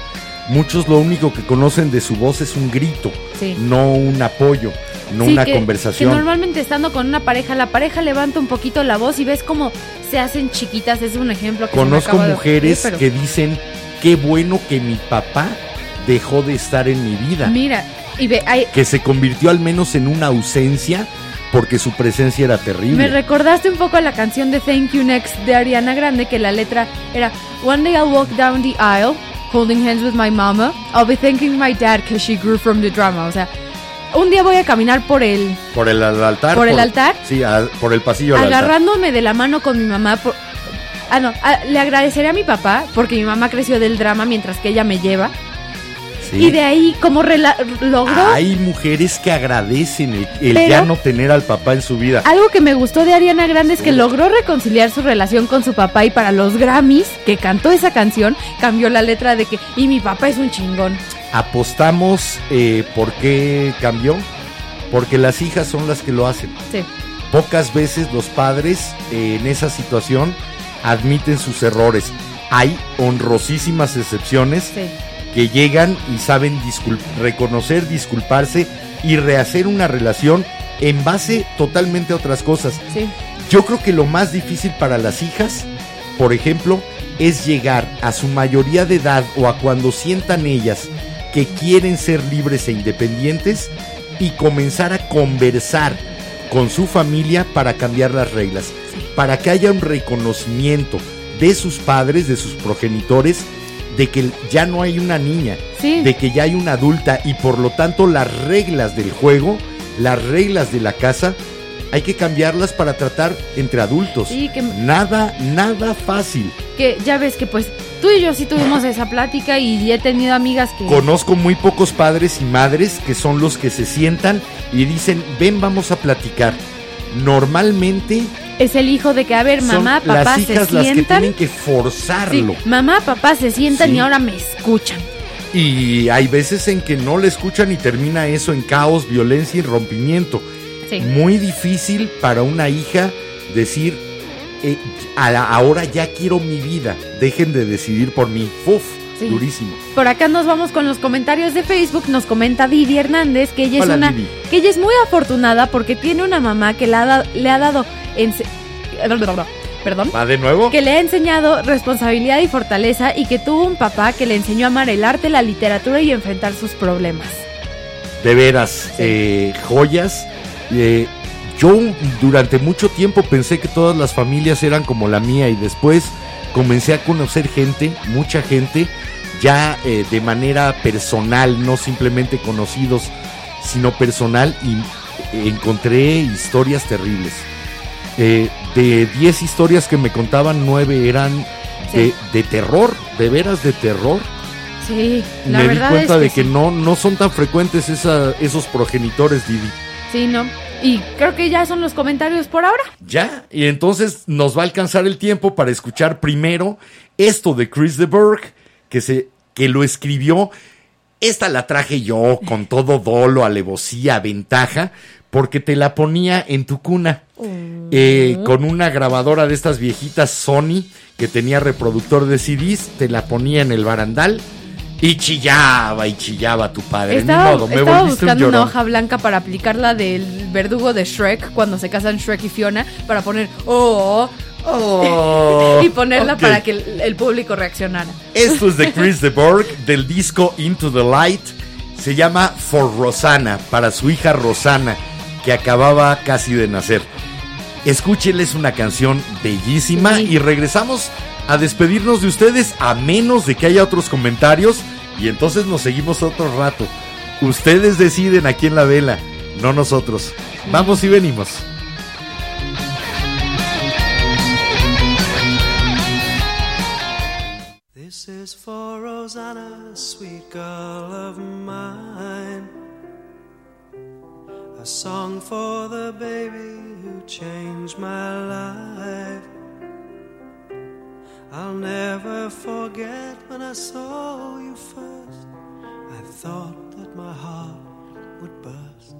Muchos lo único que conocen de su voz es un grito, sí. no un apoyo, no Sí, una que- conversación. Que normalmente estando con una pareja, la pareja levanta un poquito la voz y ves cómo se hacen chiquitas. Es un ejemplo que Conozco acaba de mujeres ocurrir, que dicen, qué bueno que mi papá dejó de estar en mi vida, pero Mira, y ve, hay- que se convirtió al menos en una ausencia porque su presencia era terrible. Me recordaste un poco a la canción de Thank You Next de Ariana Grande, que la letra era One day I'll walk down the aisle, holding hands with my mama. I'll be thanking my dad because she grew from the drama. O sea, un día voy a caminar por el, por el al- altar. ¿Por el altar? Sí, por el pasillo al altar. agarrándome de la mano con mi mamá. Por, ah, no, ah, le agradeceré a mi papá porque mi mamá creció del drama mientras que ella me lleva. Sí. Y de ahí, rela- logró Hay mujeres que agradecen el, el Pero- ya no tener al papá en su vida. Algo que me gustó de Ariana Grande es que logró reconciliar su relación con su papá y para los Grammys, que cantó esa canción, cambió la letra de que, y mi papá es un chingón. Apostamos eh, por qué cambió. Porque las hijas son las que lo hacen. Sí, Pocas veces los padres eh, en esa situación admiten sus errores. Hay honrosísimas excepciones sí, que llegan y saben reconocer, disculparse y rehacer una relación en base totalmente a otras cosas. sí. Yo creo que lo más difícil para las hijas, por ejemplo, es llegar a su mayoría de edad o a cuando sientan ellas que quieren ser libres e independientes y comenzar a conversar con su familia para cambiar las reglas, para que haya un reconocimiento de sus padres, de sus progenitores, de que ya no hay una niña, Sí. de que ya hay una adulta y por lo tanto las reglas del juego, las reglas de la casa, hay que cambiarlas para tratar entre adultos. Sí, que- Nada, nada fácil. Que ya ves que pues tú y yo sí tuvimos esa plática y he tenido amigas que... Conozco muy pocos padres y madres que son los que se sientan y dicen, ven, vamos a platicar. Normalmente Es el hijo de que, a ver, son mamá, papá las se hijas las que sientan. tienen que Sí, forzarlo. mamá, papá se sientan Sí. y ahora me escuchan. Y hay veces en que no le escuchan y termina eso en caos, violencia y rompimiento. Sí. Muy difícil para una hija decir, eh, ahora ya quiero mi vida, dejen de decidir por mí. Uf, Sí. durísimo. Por acá nos vamos con los comentarios de Facebook. Nos comenta Didi Hernández que ella Hola, es una Didi. que ella es muy afortunada porque tiene una mamá que le ha, da- le ha dado ense- perdón ¿Va de nuevo? que le ha enseñado responsabilidad y fortaleza y que tuvo un papá que le enseñó a amar el arte, la literatura y enfrentar sus problemas. De veras, eh, joyas. Eh, yo durante mucho tiempo pensé que todas las familias eran como la mía y después comencé a conocer gente, mucha gente, ya eh, de manera personal, no simplemente conocidos, sino personal y eh, encontré historias terribles. Eh, de 10 historias que me contaban, 9 eran de, Sí. de terror, de veras de terror Sí, la me di cuenta es que de que sí. no, no son tan frecuentes esa- esos progenitores, Didi. Sí, no. Y creo que ya son los comentarios por ahora. Ya, y entonces nos va a alcanzar el tiempo para escuchar primero esto de Chris de Burgh, que, se, que lo escribió. Esta la traje yo con todo dolo, alevosía, ventaja, porque te la ponía en tu cuna. Eh, con una grabadora de estas viejitas Sony que tenía reproductor de CDs, te la ponía en el barandal Y chillaba y chillaba tu padre. Estaba, Ni modo, me estaba volviste un buscando una hoja blanca para aplicarla del verdugo de Shrek cuando se casan Shrek y Fiona para poner oh Oh, y ponerla para que el, el público reaccionara. Esto es de Chris de Borg del disco Into the Light. Se llama For Rosana, para su hija Rosana, que acababa casi de nacer. Escúchenles una canción bellísima Sí. y regresamos a despedirnos de ustedes a menos de que haya otros comentarios y entonces nos seguimos otro rato. Ustedes deciden a quién la vela, no nosotros. Vamos y venimos. This is for Rosanna, sweet girl of mine. A song for the baby who changed my life. I'll never forget when I saw you first. I thought that my heart would burst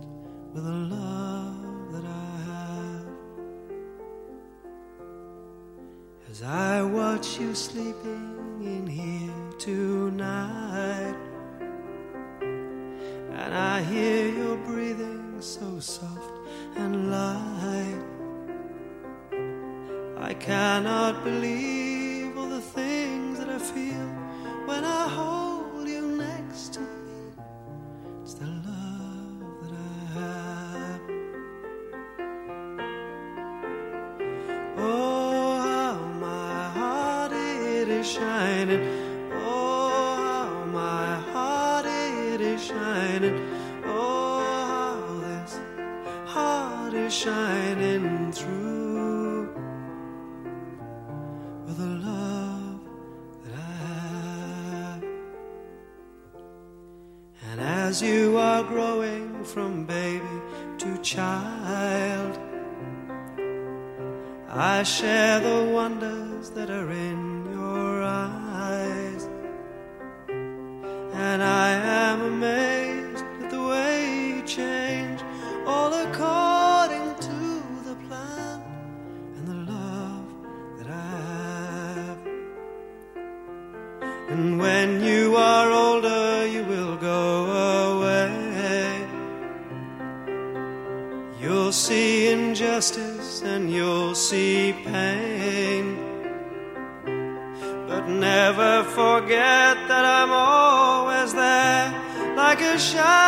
with the love that I have. As I watch you sleeping in here tonight, and I hear your breathing so soft and light, I cannot believe all the things that I feel when I hold you next to me. It's the love that I have. Oh, shining. Oh, how my heart it is shining. Oh, how this heart is shining through with the love that I have. And as you are growing from baby to child, I share the wonders that are in shine.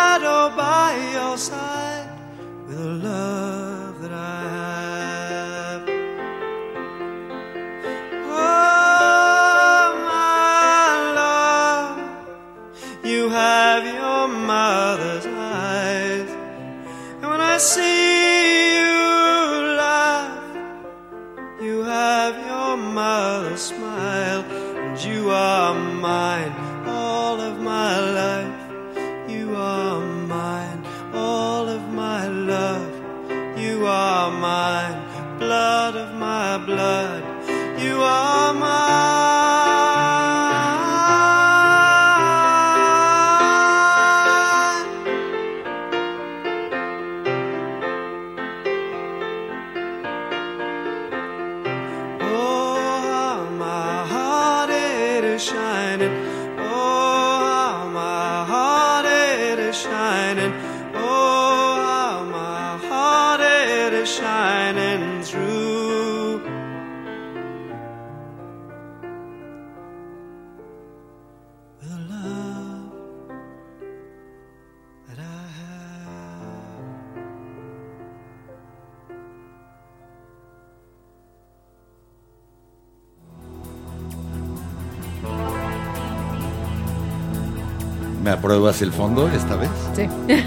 ¿Me apruebas el fondo esta vez? Sí.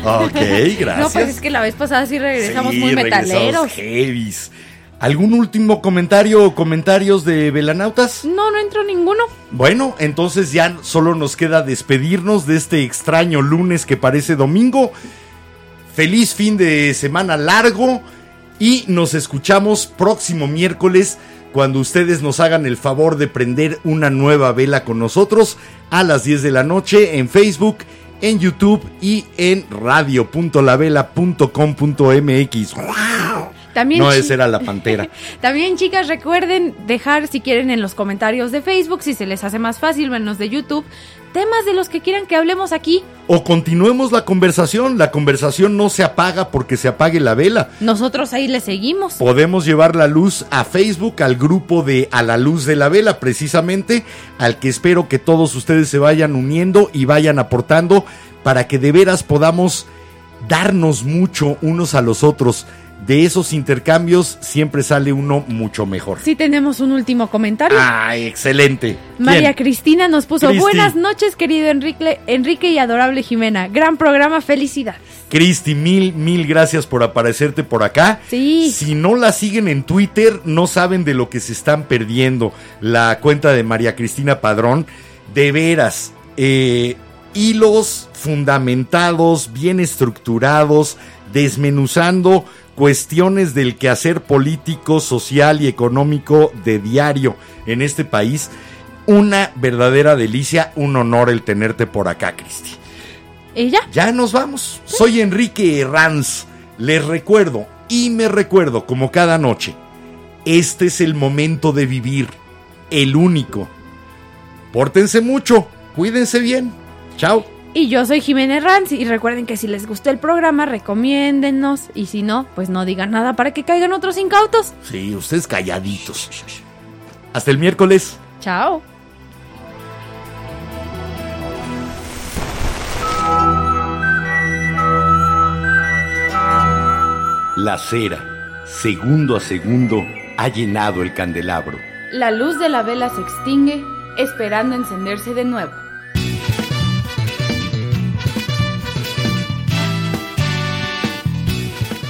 Ok, gracias. No, pues es que la vez pasada sí regresamos Sí, muy metaleros. heavies. ¿Algún último comentario o comentarios de Velanautas? No, no entró ninguno. Bueno, entonces ya solo nos queda despedirnos de este extraño lunes que parece domingo. Feliz fin de semana largo y nos escuchamos próximo miércoles cuando ustedes nos hagan el favor de prender una nueva vela con nosotros a las 10 de la noche en Facebook, en YouTube y en radio.lavela.com.mx. También no, esa era la pantera. También, chicas, recuerden dejar, si quieren, en los comentarios de Facebook, si se les hace más fácil, menos de YouTube, temas de los que quieran que hablemos aquí. O continuemos la conversación. La conversación no se apaga porque se apague la vela. Nosotros ahí le seguimos. Podemos llevar la luz a Facebook, al grupo de A la Luz de la Vela, precisamente, al que espero que todos ustedes se vayan uniendo y vayan aportando para que de veras podamos darnos mucho unos a los otros. De esos intercambios siempre sale uno mucho mejor. Sí tenemos un último comentario. Ah, excelente. María ¿Quién? Cristina nos puso Cristi. buenas noches, querido Enrique, Enrique y adorable Jimena. Gran programa, felicidades. Cristi, mil, mil gracias por aparecerte por acá. Sí. Si no la siguen en Twitter, no saben de lo que se están perdiendo. La cuenta de María Cristina Padrón, de veras, eh, hilos fundamentados, bien estructurados, desmenuzando cuestiones del quehacer político, social y económico de diario en este país. Una verdadera delicia, un honor el tenerte por acá, Cristi. ¿Ella? Ya nos vamos. Soy Enrique Herranz. Les recuerdo y me recuerdo como cada noche. Este es el momento de vivir. El único. Pórtense mucho. Cuídense bien. Chao. Y yo soy Jimena Ranz y recuerden que si les gustó el programa, recomiéndennos y si no, pues no digan nada para que caigan otros incautos. Sí, ustedes calladitos. Hasta el miércoles. Chao. La cera, segundo a segundo, ha llenado el candelabro. La luz de la vela se extingue, esperando encenderse de nuevo.